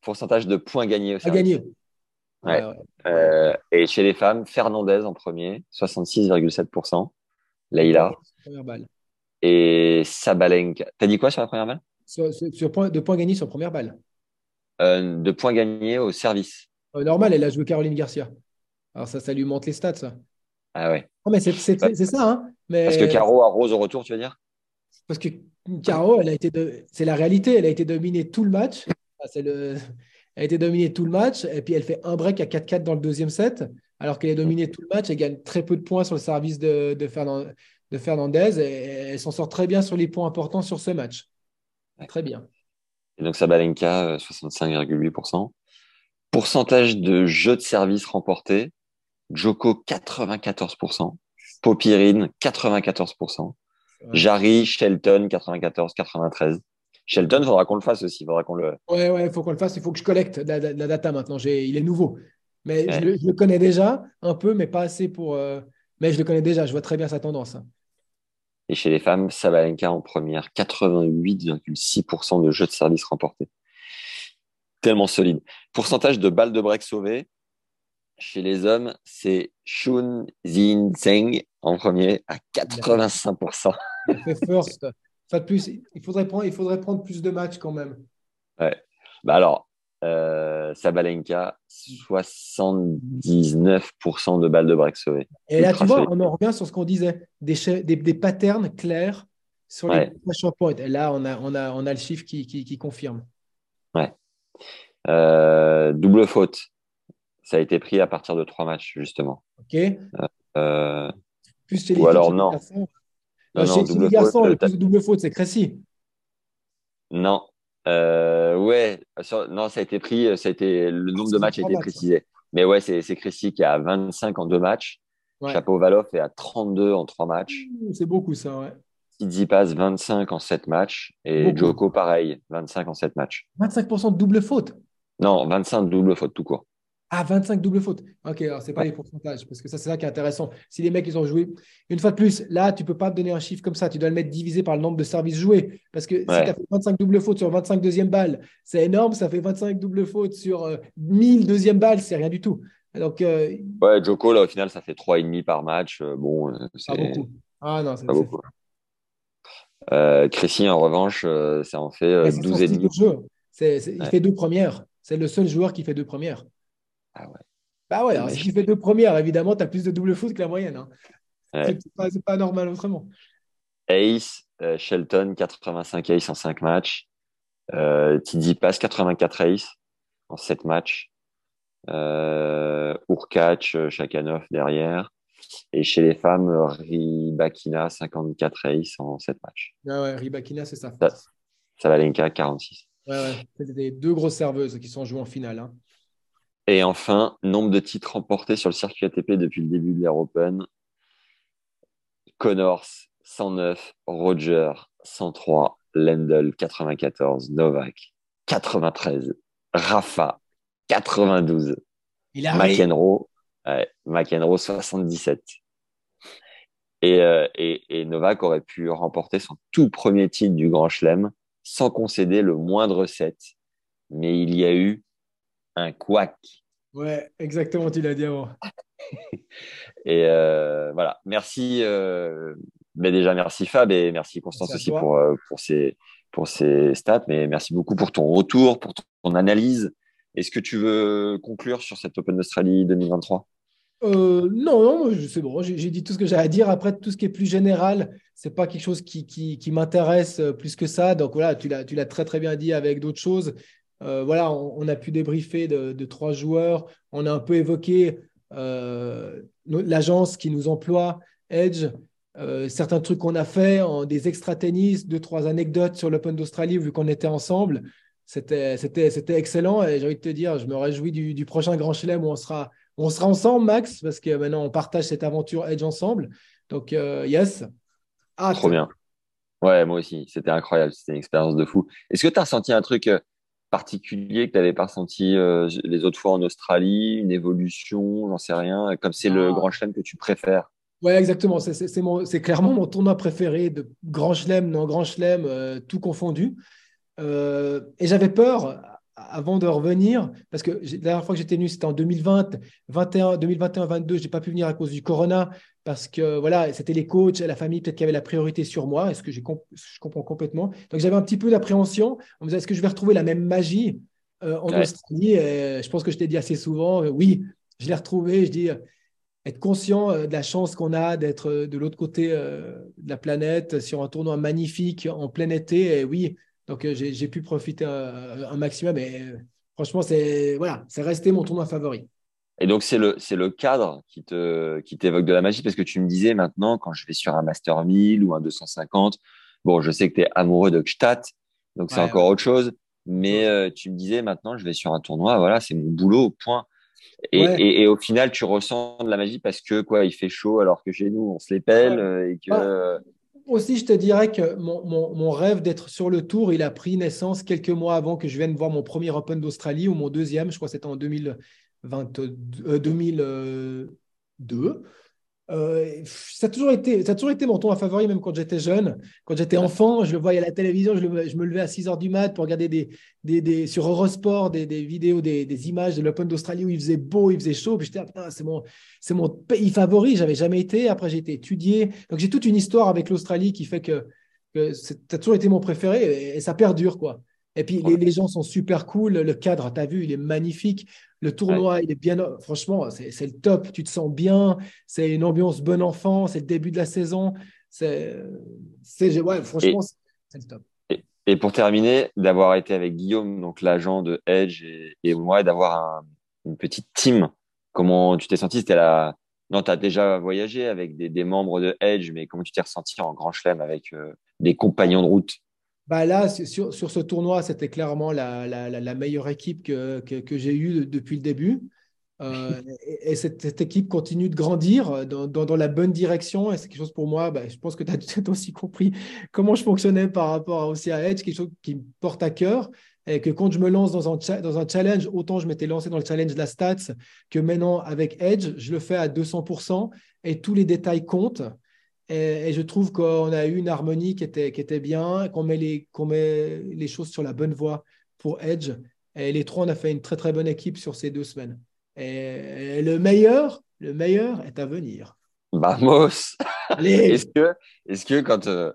[SPEAKER 1] pourcentage de points gagnés au
[SPEAKER 2] à
[SPEAKER 1] service.
[SPEAKER 2] gagner.
[SPEAKER 1] Ouais.
[SPEAKER 2] Ouais, ouais.
[SPEAKER 1] Euh, et chez les femmes, Fernandez en premier, 66,7%. Leïla.
[SPEAKER 2] Première balle.
[SPEAKER 1] Et Sabalenka. T'as dit quoi sur la première balle?
[SPEAKER 2] Sur, sur- sur point, de points gagnés sur première balle.
[SPEAKER 1] Euh, De points gagnés au service.
[SPEAKER 2] Euh, normal, elle a joué Caroline Garcia. Alors ça, ça lui monte les stats, ça.
[SPEAKER 1] Ah ouais.
[SPEAKER 2] Non, mais c'est ça. Hein mais
[SPEAKER 1] Parce que Caro arrose au retour, tu veux dire?
[SPEAKER 2] Parce que Caro, elle a été de... c'est la réalité. Elle a été dominée tout le match. C'est le... Elle a été dominée tout le match. Et puis elle fait un break à 4-4 dans le deuxième set. Alors qu'elle est dominée tout le match. Elle gagne très peu de points sur le service de, de, Fernan- de Fernandez. Et elle s'en sort très bien sur les points importants sur ce match. Très bien.
[SPEAKER 1] Et donc Sabalenka, euh, 65,8%. Pourcentage de jeux de service remportés. Joko, 94%. Popirine, 94%. Jarry, Shelton, 94, 93. Shelton, il faudra qu'on le fasse aussi. Faudra qu'on le.
[SPEAKER 2] Ouais, ouais, il faut qu'on le fasse. Il faut que je collecte la, la- la data maintenant. Il est nouveau. Mais
[SPEAKER 1] Ouais.
[SPEAKER 2] je, le, je le connais déjà un peu, mais pas assez pour. euh, Mais je le connais déjà. Je vois très bien sa tendance.
[SPEAKER 1] Et chez les femmes, Sabalenka en première, 88,6% de jeux de service remportés. Tellement solide. Pourcentage de balles de break sauvées. Chez les hommes, c'est Shun Zin Zheng en premier à 85%.
[SPEAKER 2] Il fait first. Pas de plus. Il faudrait, prendre, il faudrait prendre plus de matchs quand même.
[SPEAKER 1] Bah alors, euh, Sabalenka, 79% de balles de break sauvées.
[SPEAKER 2] Et là,
[SPEAKER 1] Ultra
[SPEAKER 2] tu vois,
[SPEAKER 1] solide.
[SPEAKER 2] on en revient sur ce qu'on disait, des, des, des patterns clairs sur les
[SPEAKER 1] Ouais.
[SPEAKER 2] points. Et là, on a, on a, on a le chiffre qui, qui, qui confirme.
[SPEAKER 1] Euh, double faute. Ça a été pris à partir de trois matchs, justement.
[SPEAKER 2] OK
[SPEAKER 1] Euh,
[SPEAKER 2] Plus chez les
[SPEAKER 1] Ou alors non.
[SPEAKER 2] garçons.
[SPEAKER 1] non,
[SPEAKER 2] Euh,
[SPEAKER 1] non, double
[SPEAKER 2] les garçons,
[SPEAKER 1] faute,
[SPEAKER 2] le plus de double faute, c'est Cressy.
[SPEAKER 1] Non. Euh, ouais, sur- non, ça a été pris, ça a été, le nombre de matchs a été
[SPEAKER 2] matchs.
[SPEAKER 1] précisé. Mais ouais, c'est c'est Chrissy qui a 25 en deux matchs.
[SPEAKER 2] Ouais.
[SPEAKER 1] Chapeau Valoff est à 32 en trois matchs.
[SPEAKER 2] C'est beaucoup, ça, ouais.
[SPEAKER 1] Tsitsipas 25 en sept matchs. Et
[SPEAKER 2] Beaucoup.
[SPEAKER 1] Joko, pareil, 25 en sept matchs.
[SPEAKER 2] 25% de double faute?
[SPEAKER 1] Non, 25 double faute tout court.
[SPEAKER 2] Ah, 25 double faute. Ok, alors c'est pas les pourcentages, parce que ça, c'est ça qui est intéressant. Si les mecs, ils ont joué, une fois de plus, là, tu peux pas te donner un chiffre comme ça. Tu dois le mettre divisé par le nombre de services joués. Parce que si tu
[SPEAKER 1] Ouais.
[SPEAKER 2] as fait 25 double fautes sur 25 deuxième balles, c'est énorme. Ça fait 25 double fautes sur euh, 1000 deuxième balles, c'est rien du tout. Donc, euh,
[SPEAKER 1] Ouais, Joko, là, au final, ça fait 3,5 par match. Euh, Bon, euh,
[SPEAKER 2] pas
[SPEAKER 1] c'est
[SPEAKER 2] beaucoup. Ah non, c'est
[SPEAKER 1] pas
[SPEAKER 2] c'est-
[SPEAKER 1] beaucoup. Euh, Chrissy, en revanche, euh, ça en fait euh,
[SPEAKER 2] mais c'est son style
[SPEAKER 1] 12,5.
[SPEAKER 2] de jeu. C'est- c'est- il
[SPEAKER 1] Ouais.
[SPEAKER 2] fait deux premières. C'est le seul joueur qui fait deux premières.
[SPEAKER 1] Ah ouais.
[SPEAKER 2] Bah ouais, alors,
[SPEAKER 1] Mais-
[SPEAKER 2] si tu fais deux premières, évidemment, tu as plus de double faute que la moyenne. hein.
[SPEAKER 1] Ouais.
[SPEAKER 2] C'est pas, c'est pas normal autrement.
[SPEAKER 1] Ace, euh, Shelton, 85 ace en 5 matchs. Euh, Tsitsipas, 84 ace en 7 matchs. Euh, Urkac, euh, Shakanov derrière. Et chez les femmes, Rybakina, 54 ace en 7 matchs.
[SPEAKER 2] Ah ouais, Rybakina, c'est ça.
[SPEAKER 1] Ça- Sabalenka, 46.
[SPEAKER 2] Ouais, ouais. C'est des deux grosses serveuses qui sont jouées en finale. hein.
[SPEAKER 1] Et enfin, nombre de titres remportés sur le circuit ATP depuis le début de l'Air Open. Connors, 109. Roger, 103. Lendl, 94. Novak, 93. Rafa, 92.
[SPEAKER 2] Il arrive.
[SPEAKER 1] McEnroe, ouais, McEnroe, 77. Et, euh, et, et Novak aurait pu remporter son tout premier titre du Grand Chelem sans concéder le moindre set. Mais il y a eu un couac
[SPEAKER 2] Ouais, exactement, tu l'as dit avant. [LAUGHS]
[SPEAKER 1] et euh, voilà, merci. Euh, mais déjà, merci Fab et merci Constance aussi pour, euh, pour, ces, pour ces stats. Mais merci beaucoup pour ton retour, pour ton analyse. Est-ce que tu veux conclure sur cette Open d'Australie 2023
[SPEAKER 2] euh, non, non, c'est bon, j'ai dit tout ce que j'ai à dire. Après, tout ce qui est plus général, c'est pas quelque chose qui, m'intéresse euh, plus que ça. Donc voilà, tu l'as très très bien dit avec d'autres choses. Euh, voilà, on, a pu débriefer de, trois joueurs. On a un peu évoqué l'agence qui nous emploie, Edge, certains trucs qu'on a fait, des extra tennis, deux, trois anecdotes sur l'Open d'Australie vu qu'on était ensemble. C'était excellent et j'ai envie de te dire, je me réjouis du prochain Grand Chelem où on sera on sera ensemble, Max, parce que maintenant on partage cette aventure Edge ensemble. Donc, euh, yes.
[SPEAKER 1] Ah, Trop bien. Ouais, moi aussi. C'était incroyable. C'était une expérience de fou. Est-ce que tu as ressenti un truc euh, particulier que tu n'avais pas ressenti euh, les autres fois en Australie Une évolution J'en sais rien. Comme c'est le ah. grand chelem que tu préfères?
[SPEAKER 2] Ouais, exactement. C'est clairement mon tournoi préféré de grand chelem, non grand chelem, tout confondu. et j'avais peur avant de revenir, parce que la dernière fois que j'étais venu, c'était en 2020, 21, 2021, 22, j'ai pas pu venir à cause du corona, parce que voilà, c'était les coachs, la famille peut-être qui avait la priorité sur moi, est-ce que je comprends complètement? Donc j'avais un petit peu d'appréhension, on me disait, est-ce que je vais retrouver la même magie euh, en Australie? Et Je pense que je t'ai dit assez souvent, euh, oui, je l'ai retrouvé, je dis, euh, être conscient de la chance qu'on a d'être de l'autre côté de la planète sur un tournoi magnifique en plein été, et oui, donc, euh, j'ai pu profiter un, maximum. Et euh, franchement, c'est voilà, c'est resté mon tournoi favori.
[SPEAKER 1] Et donc, c'est le, le cadre qui te qui t'évoque de la magie parce que tu me disais maintenant, quand je vais sur un Master 1000 ou un 250, bon, je sais que tu es amoureux de Gstaad, donc c'est encore autre chose. Mais euh, tu me disais maintenant, je vais sur un tournoi, voilà, c'est mon boulot, point. Et, et, au final, tu ressens de la magie parce que quoi, il fait chaud alors que chez nous, on se les pèle et que
[SPEAKER 2] aussi, je te dirais que mon, rêve d'être sur le tour, il a pris naissance quelques mois avant que je vienne voir mon premier Open d'Australie ou mon deuxième, je crois que c'était en 2022. 2002. Euh, ça, a toujours été, ça a toujours été mon tournoi favori, même quand j'étais jeune. Quand j'étais enfant, je le voyais à la télévision, je, me levais à 6 h du mat pour regarder des, des, sur Eurosport des, vidéos, des, images de l'Open d'Australie où il faisait beau, il faisait chaud. Puis j'étais, ah, c'est mon, mon pays favori, j'avais jamais été. Après, j'ai été étudié. Donc, j'ai toute une histoire avec l'Australie qui fait que, ça a toujours été mon préféré et, ça perdure, quoi. Et puis, les, les, gens sont super cool. Le cadre, tu as vu, il est magnifique. Le tournoi, il est bien. Franchement, c'est le top. Tu te sens bien. C'est une ambiance bon enfant. C'est le début de la saison. C'est, ouais, franchement, c'est le top.
[SPEAKER 1] Et, pour terminer, d'avoir été avec Guillaume, donc l'agent de Edge, et, moi, d'avoir une petite team. Comment tu t'es senti? C'était la. Non, tu as déjà voyagé avec des, membres de Edge, mais comment tu t'es ressenti en Grand Chelem avec euh, des compagnons de route?
[SPEAKER 2] Bah là, sur, sur ce tournoi, c'était clairement la, la, la, meilleure équipe que, que, que j'ai eue depuis le début. Euh, [LAUGHS] et, cette, équipe continue de grandir dans, dans, la bonne direction. Et c'est quelque chose pour moi, bah, je pense que tu as [LAUGHS] aussi compris comment je fonctionnais par rapport aussi à Edge, quelque chose qui me porte à cœur. Et que quand je me lance dans un, dans un challenge, autant je m'étais lancé dans le challenge de la stats que maintenant avec Edge, je le fais à 200% et tous les détails comptent. Et, je trouve qu'on a eu une harmonie qui était, qui était bien, qu'on met, les, qu'on met les choses sur la bonne voie pour Edge. Et les trois, on a fait une très très bonne équipe sur ces deux semaines. Et, le meilleur, le meilleur est à venir.
[SPEAKER 1] Vamos [LAUGHS] Est-ce que, est que quand euh,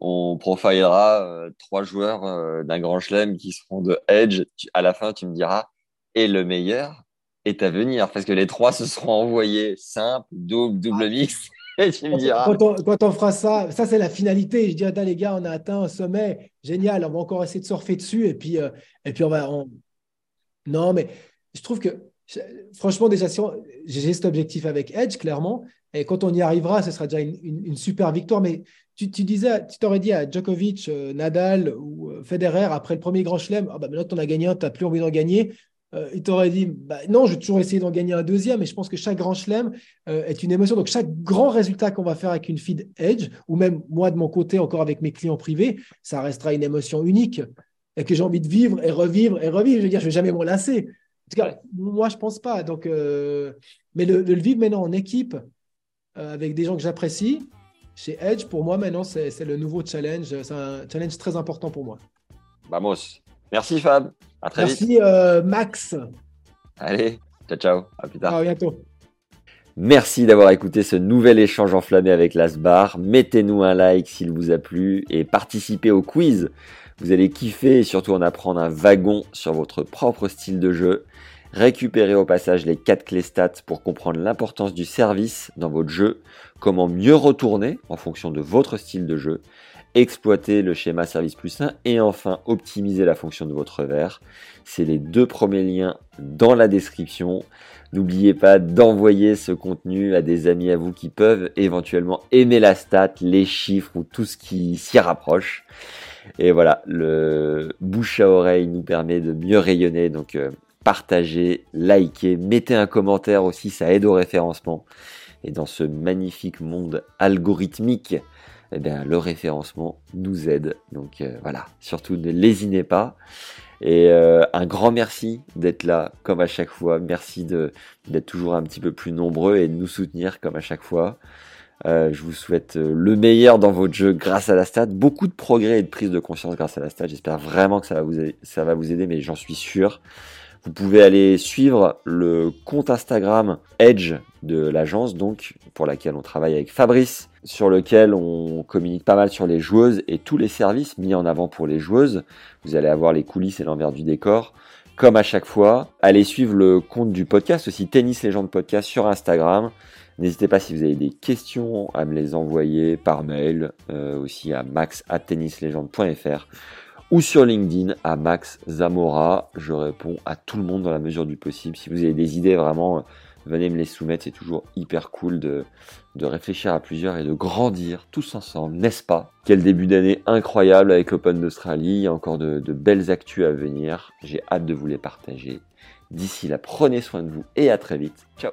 [SPEAKER 1] on profilera euh, trois joueurs euh, d'un grand chelem qui seront de Edge, à la fin, tu me diras, et le meilleur est à venir Parce que les trois se seront envoyés simple, double, double mix. [LAUGHS]
[SPEAKER 2] Quand on, fera ça, ça c'est la finalité. Je dis, attends les gars, on a atteint un sommet, génial, on va encore essayer de surfer dessus et puis, euh, et puis on va. Non, mais je trouve que, franchement, déjà, j'ai cet objectif avec Edge, clairement, et quand on y arrivera, ce sera déjà une, super victoire. Mais tu, disais, tu t'aurais dit à Djokovic, euh, Nadal ou euh, Federer, après le premier grand chelem, ah bah maintenant tu en as gagné un, tu n'as plus envie d'en gagner. Euh, il t'aurait dit bah, non, je vais toujours essayer d'en gagner un deuxième, mais je pense que chaque grand chelem euh, est une émotion. Donc, chaque grand résultat qu'on va faire avec une feed Edge, ou même moi de mon côté, encore avec mes clients privés, ça restera une émotion unique et que j'ai envie de vivre et revivre et revivre. Je veux dire, je ne vais jamais m'en lasser. En tout cas, moi, je ne pense pas. Donc, euh, mais le, le, vivre maintenant en équipe avec des gens que j'apprécie, chez Edge, pour moi, maintenant, c'est le nouveau challenge. C'est un challenge très important pour moi.
[SPEAKER 1] Vamos. Merci Fab. À très
[SPEAKER 2] Merci, vite. Merci euh, Max.
[SPEAKER 1] Allez, Ciao, ciao. À plus tard.
[SPEAKER 2] À bientôt.
[SPEAKER 1] Merci d'avoir écouté ce nouvel échange enflammé avec Lasbar. Mettez-nous un like s'il vous a plu et participez au quiz. Vous allez kiffer et surtout en apprendre un wagon sur votre propre style de jeu. Récupérez au passage les 4 clés stats pour comprendre l'importance du service dans votre jeu, comment mieux retourner en fonction de votre style de jeu, exploiter le schéma service plus 1 et enfin optimiser la fonction de votre verre. C'est les deux premiers liens dans la description. N'oubliez pas d'envoyer ce contenu à des amis à vous qui peuvent éventuellement aimer la stat, les chiffres ou tout ce qui s'y rapproche. Et voilà, le bouche à oreille nous permet de mieux rayonner. Donc euh, partagez, likez, mettez un commentaire aussi, ça aide au référencement. Et dans ce magnifique monde algorithmique, eh bien, le référencement nous aide. Donc euh, voilà, surtout ne lésinez pas. Et euh, un grand merci d'être là, comme à chaque fois. Merci d'être toujours un petit peu plus nombreux et de nous soutenir, comme à chaque fois. Euh, je vous souhaite le meilleur dans votre jeu grâce à la stat. Beaucoup de progrès et de prise de conscience grâce à la stat. J'espère vraiment que ça va vous ça va vous aider mais j'en suis sûr. Vous pouvez aller suivre le compte Instagram Edge de l'agence, donc pour laquelle on travaille avec Fabrice, sur lequel on communique pas mal sur les joueuses et tous les services mis en avant pour les joueuses. Vous allez avoir les coulisses et l'envers du décor. Comme à chaque fois, allez suivre le compte du podcast, aussi Tennis Légende Podcast sur Instagram. N'hésitez pas si vous avez des questions à me les envoyer par mail, euh, aussi à max@tennislegende.fr ou sur LinkedIn à Max Zamora. Je réponds à tout le monde dans la mesure du possible. Si vous avez des idées, vraiment, venez me les soumettre. C'est toujours hyper cool de, réfléchir à plusieurs et de grandir tous ensemble, n'est-ce pas? Quel début d'année incroyable avec l'Open d'Australie. Il y a encore de, de belles actus à venir. J'ai hâte de vous les partager. D'ici là, prenez soin de vous et à très vite. Ciao